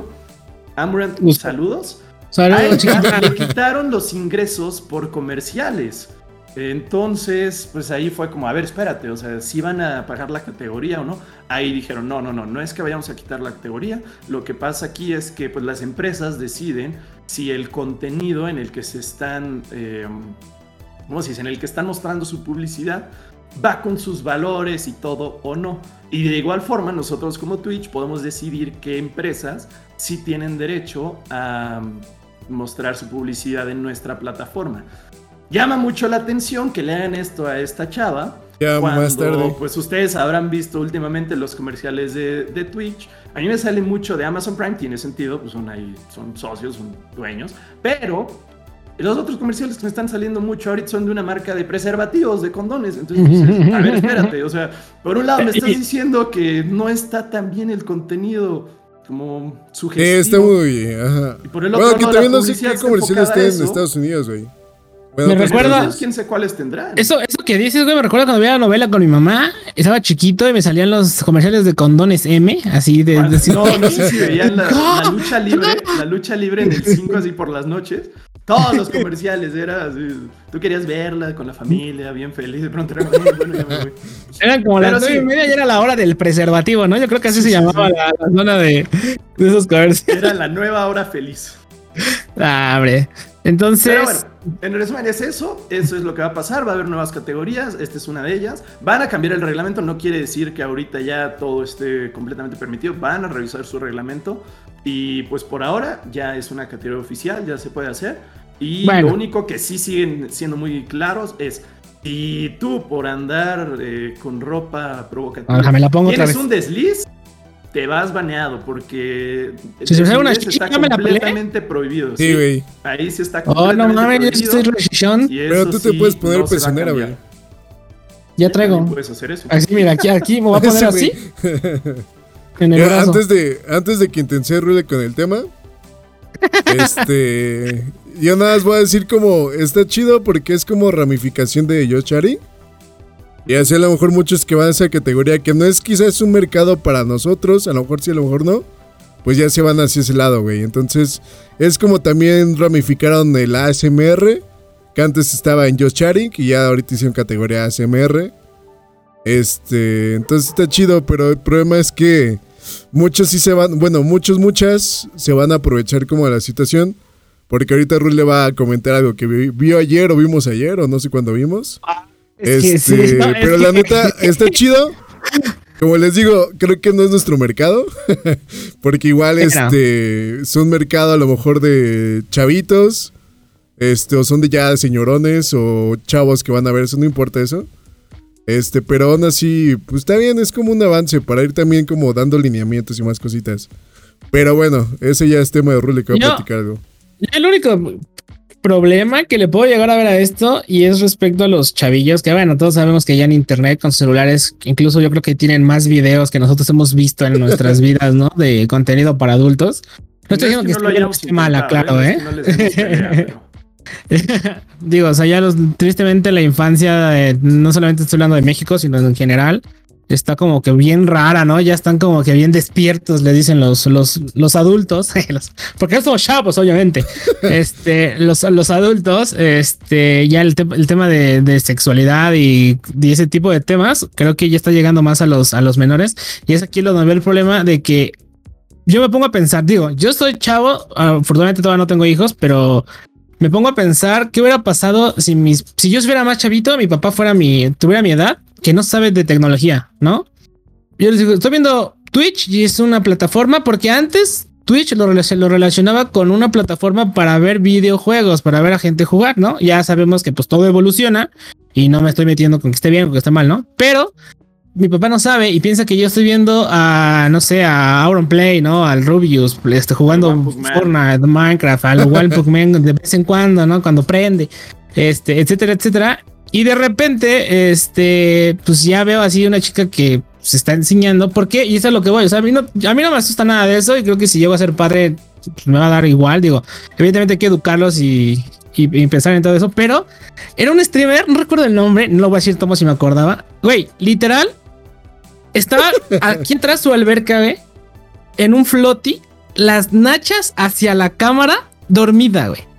Ambrand, saludos. Saludos, Le quitaron los ingresos por comerciales. Entonces, pues ahí fue como, a ver, espérate, o sea, si van a pagar la categoría o no. Ahí dijeron, no, no, no, no es que vayamos a quitar la categoría. Lo que pasa aquí es que pues las empresas deciden si el contenido en el que se están, eh, ¿cómo se dice? En el que están mostrando su publicidad va con sus valores y todo o no. Y de igual forma, nosotros como Twitch podemos decidir qué empresas sí tienen derecho a mostrar su publicidad en nuestra plataforma. Llama mucho la atención que le hagan esto a esta chava. Ya cuando, más tarde. Pues ustedes habrán visto últimamente los comerciales de, de, Twitch. A mí me sale mucho de Amazon Prime, tiene sentido, pues son ahí, son socios, son dueños. Pero los otros comerciales que me están saliendo mucho ahorita son de una marca de preservativos, de condones. Entonces, pues, a ver, espérate. O sea, por un lado me estás diciendo que no está tan bien el contenido como sugestivo. Eh, está muy bien, ajá. Y por el otro bueno, que lado, también la no sé qué está comerciales a tienen en. Estados Unidos, güey. Me pues, recuerda- quién sé cuáles tendrán. Eso, eso que dices, güey, me recuerda cuando veía la novela con mi mamá. Estaba chiquito y me salían los comerciales de condones M, así de. de- No, no sé si veían la, la lucha libre, la lucha libre en el 5 así por las noches. Todos los comerciales era así, tú querías verla con la familia, bien feliz, de pronto era "Ay, bueno, ya me voy". Eran como Pero las nueve sí. y media y era la hora del preservativo, ¿no? Yo creo que así Sí, se llamaba sí. La, la zona de, de esos comerciales. Era la nueva hora feliz. Ah, hombre. Entonces. Pero bueno, en resumen es eso, eso es lo que va a pasar, va a haber nuevas categorías, esta es una de ellas. Van a cambiar el reglamento, no quiere decir que ahorita ya todo esté completamente permitido, van a revisar su reglamento y pues por ahora ya es una categoría oficial, ya se puede hacer. Y Bueno. lo único que sí siguen siendo muy claros es, si tú por andar eh, con ropa provocativa Déjame la pongo otra tienes vez. un desliz, te vas baneado porque Si se me sale una chica, está ¿me la pelé? completamente prohibido. Sí, güey. Ahí sí está Oh, no completamente mames, yo prohibido, estoy rechichón. y Pero tú te sí puedes poner no güey. Ya traigo. Puedes hacer eso. Así, mira, aquí, aquí me voy a poner así. En el brazo. antes de, antes de que intenté Rule con el tema, este, yo nada más voy a decir como, está chido porque es como ramificación de Yoshari. Y así a lo mejor muchos que van a esa categoría, que no es quizás un mercado para nosotros, a lo mejor sí, a lo mejor no, pues ya se van hacia ese lado, güey. Entonces, es como también ramificaron el ASMR Que antes estaba en Just Chatting y ya ahorita hicieron categoría ASMR. Este, entonces está chido, pero el problema es que muchos sí se van, bueno, muchos, muchas se van a aprovechar como de la situación. Porque ahorita Rul le va a comentar algo que vio ayer o vimos ayer o no sé cuándo vimos. Ah, este, pero la neta está chido. Como les digo, creo que no es nuestro mercado. porque igual este son mercado a lo mejor de chavitos. Este, o son de ya señorones o chavos que van a ver eso, no importa eso. Este, pero aún así, pues está bien, es como un avance para ir también como dando lineamientos y más cositas. Pero bueno, ese ya es tema de Rule que voy a platicar algo. El único problema que le puedo llegar a ver a esto y es respecto a los chavillos, que bueno, todos sabemos que ya en internet con celulares, incluso yo creo que tienen más videos que nosotros hemos visto en nuestras vidas, ¿no? De contenido para adultos. No estoy diciendo que, no esté mala, claro, ¿eh? ¿eh? Digo, o sea, ya los, tristemente la infancia, no solamente estoy hablando de México, sino en general, está como que bien rara, ¿no? Ya están como que bien despiertos, le dicen los, los, los adultos, porque somos chavos, obviamente. Este, los, los adultos, este, ya el, el tema de, sexualidad y, ese tipo de temas, creo que ya está llegando más a los, a los menores. Y es aquí donde veo el problema de que yo me pongo a pensar, digo, yo soy chavo, afortunadamente todavía no tengo hijos, pero me pongo a pensar qué hubiera pasado si mis, si yo fuera más chavito, mi papá fuera mi, tuviera mi edad, que no sabe de tecnología, ¿no? Yo les digo, estoy viendo Twitch y es una plataforma porque antes Twitch lo, lo relacionaba con una plataforma para ver videojuegos, para ver a gente jugar, ¿no? Ya sabemos que pues todo evoluciona y no me estoy metiendo con que esté bien o que esté mal, ¿no? Pero mi papá no sabe y piensa que yo estoy viendo a, no sé, a Auron Play, ¿no? Al Rubius, este, jugando Fortnite, Minecraft, al Wild de vez en cuando, ¿no? Cuando prende, este, etcétera, etcétera. Y de repente, este, pues ya veo así una chica que se está enseñando. ¿Por qué? Y eso es lo que voy. O sea, a mí no, a mí no me asusta nada de eso y creo que si llego a ser padre, pues me va a dar igual. Digo, evidentemente hay que educarlos y, y, pensar en todo eso, pero era un streamer, no recuerdo el nombre, no lo voy a decir como si me acordaba. Güey, literal, estaba aquí atrás su alberca, güey, en un flotti, las nachas hacia la cámara, dormida, güey.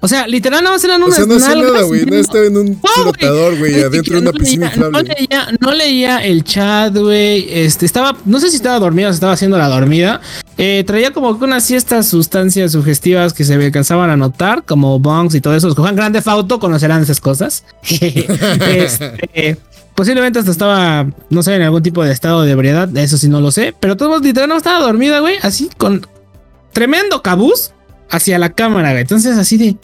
O sea, literal nada más eran unas o sea, no hacía nada, güey. No estaba en un flotador, güey, adentro de una piscina inflable. No leía, no leía el chat, güey. Este, estaba, no sé si estaba dormida o si estaba haciendo la dormida. Eh, traía como que unas ciertas sustancias sugestivas que se alcanzaban a notar, como bongs y todo eso. Los cojan grande Fauto, conocerán esas cosas. este, Posiblemente hasta estaba, no sé, en algún tipo de estado de ebriedad, eso sí no lo sé, pero todo literal no estaba dormida, güey, así con tremendo cabuz hacia la cámara, güey. Entonces así de...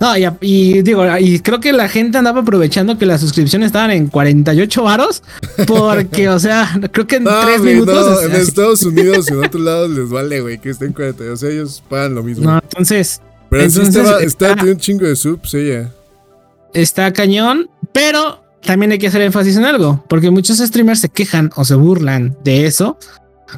No, y, digo, y creo que la gente andaba aprovechando que las suscripciones estaban en 48 varos, porque, o sea, creo que en 3 minutos... No, en Estados Unidos y en otros lados les vale, güey, que estén 40, o sea, ellos pagan lo mismo. No, entonces... Pero entonces, está, está, un chingo de subs ella. Está cañón, pero también hay que hacer énfasis en algo, porque muchos streamers se quejan o se burlan de eso.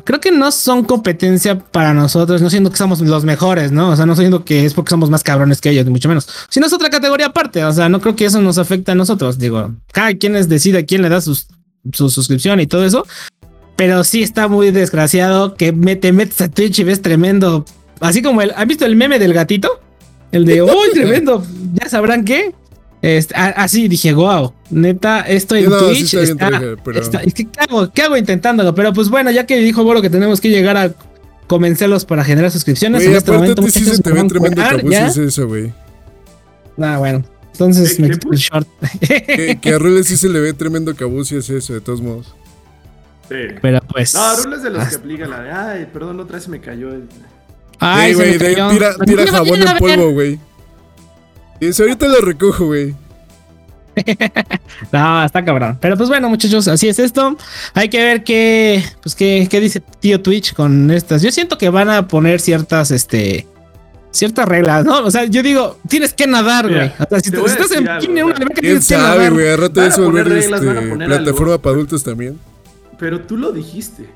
Creo que no son competencia para nosotros, no siendo que somos los mejores, ¿no? O sea, no siendo que es porque somos más cabrones que ellos, ni mucho menos. Sino es otra categoría aparte, o sea, no creo que eso nos afecte a nosotros. Digo, cada quien es decide quién le da su suscripción y todo eso. Pero sí está muy desgraciado que te metes a Twitch y ves tremendo. Así como el. ¿Han visto el meme del gatito? El de, ¡uy, tremendo! Ya sabrán qué. Este, así dije, wow, neta, esto en Twitch está, ¿qué, hago, ¿qué, hago, intentándolo? Pero pues bueno, ya que dijo Bolo que tenemos que llegar a convencerlos para generar suscripciones. en este momento, sí se te ve tremendo es eso, güey. Ah, bueno. Entonces me quito el short. que, a Rules sí se le ve tremendo cabucio es eso, de todos modos. Sí. Pero pues. No, Rules de los que aplican la de, ay, perdón, otra vez me cayó el. Ay, güey, tira, tira jabón en polvo, güey. Y eso ahorita lo recojo, güey. no, está cabrón. Pero pues bueno, muchachos, así es esto. Hay que ver qué, pues qué, qué dice tío Twitch con estas. Yo siento que van a poner ciertas, este, ciertas reglas, ¿no? O sea, yo digo, tienes que nadar, güey. o sea, si te, estás en bikini, una alberca tienes que nadar. güey? A rato eso volver este, plataforma para adultos también. Pero tú lo dijiste.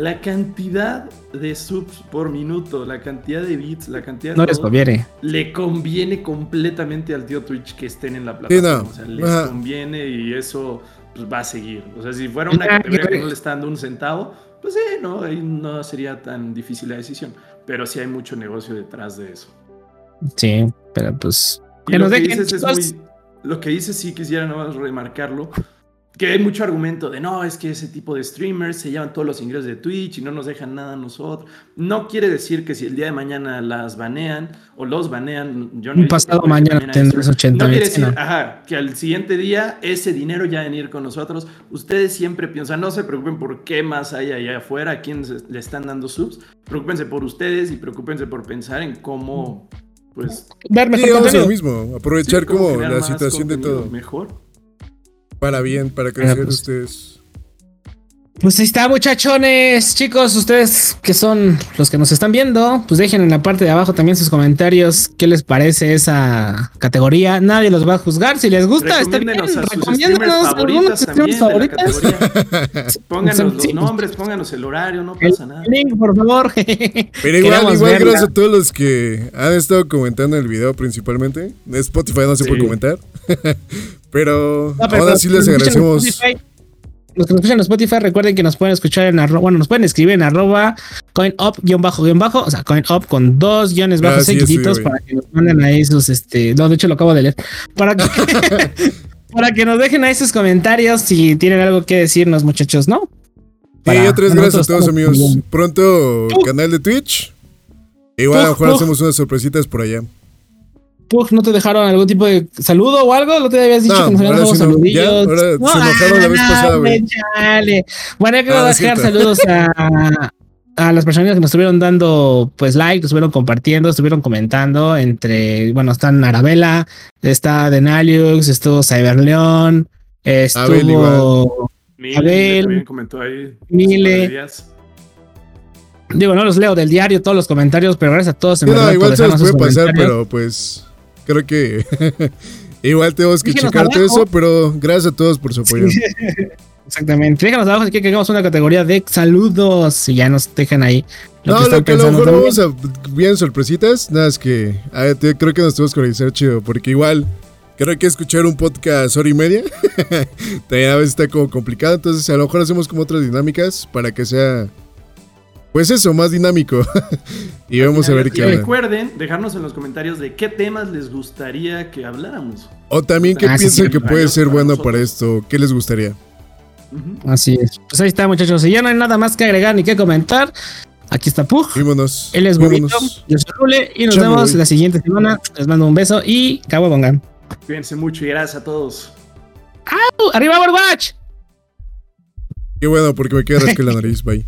La cantidad de subs por minuto, la cantidad de bits, la cantidad no les conviene. Le conviene completamente al tío Twitch que estén en la plataforma. O sea, les conviene y eso pues, va a seguir. O sea, si fuera una categoría que no le está dando un centavo, pues sí, no, ahí no sería tan difícil la decisión. Pero sí hay mucho negocio detrás de eso. Sí, pero pues Y lo, que dices es muy, lo que dices sí quisiera no remarcarlo que hay mucho argumento de no, es que ese tipo de streamers se llevan todos los ingresos de Twitch y no nos dejan nada a nosotros. No quiere decir que si el día de mañana las banean o los banean, yo no Un pasado mañana tendrás 80 No quiere decir, ajá, que al siguiente día ese dinero ya en ir con nosotros. Ustedes siempre piensan, no se preocupen por qué más hay allá afuera, a quién le están dando subs. Preocúpense por ustedes y preocúpense por pensar en cómo, pues. Dar mejor lo mismo, aprovechar como la situación de todo. Mejor. Para bien, para crecer pues, ustedes. Pues ahí está, muchachones, chicos, ustedes que son los que nos están viendo, pues dejen en la parte de abajo también sus comentarios qué les parece esa categoría. Nadie los va a juzgar. Si les gusta, está bien. Recomiéndanos algunos streamers favoritos. pónganos los nombres, pónganos el horario, no pasa nada. Link, por favor. Pero igual, igual gracias a todos los que han estado comentando el video principalmente. Spotify no se puede comentar. pero, ahora sí les agradecemos. Los que nos escuchan en Spotify, recuerden que nos pueden escuchar en arroba, bueno, nos pueden escribir en arroba coinup-bajo-bajo, o sea, coinup con dos guiones bajos seguiditos para que nos manden ahí sus, este, no, de hecho lo acabo de leer, para que, para que nos dejen ahí sus comentarios si tienen algo que decirnos, muchachos, ¿no? y otras gracias a todos, amigos. Pronto, canal de Twitch. Igual a lo mejor hacemos unas sorpresitas por allá. ¿No te dejaron algún tipo de saludo o algo? ¿No te habías dicho que nos habían dado saludillos? No, ahora no, se enojaron la vez pasada, güey. Bueno, yo quiero ah, dejar saludos a, a las personas que nos estuvieron dando pues like, estuvieron compartiendo, estuvieron comentando entre, bueno, están Arabella, está Denaliux, estuvo Cyberleón, estuvo Abel, Abel también comentó ahí. Mile. Digo, no los leo del diario, todos los comentarios, pero gracias a todos. En no, igual se los puede pasar, pero pues creo que igual tenemos que checar todo eso, pero gracias a todos por su apoyo. Exactamente. Déjanos abajo quieren que hagamos una categoría de saludos y ya nos dejan ahí. no, lo que a lo mejor vamos a bien sorpresitas. Nada, es que creo que nos tenemos que organizar chido, porque igual creo que escuchar un podcast hora y media también a veces está como complicado. Entonces, a lo mejor hacemos como otras dinámicas para que sea pues eso, más dinámico. y vamos a ver qué Y recuerden dejarnos en los comentarios de qué temas les gustaría que habláramos. O también qué ah, piensan que puede ser bueno para esto. ¿Qué les gustaría? Así es. Pues ahí está, muchachos. Si ya no hay nada más que agregar ni que comentar, aquí está Pug. Vámonos. Él es bonito. Yo soy Rule. Y nos vemos la siguiente semana. Les mando un beso y cabo bongan. Cuídense mucho y gracias a todos. ¡Au! ¡Arriba, Overwatch! Qué bueno, porque me queda la nariz. Bye.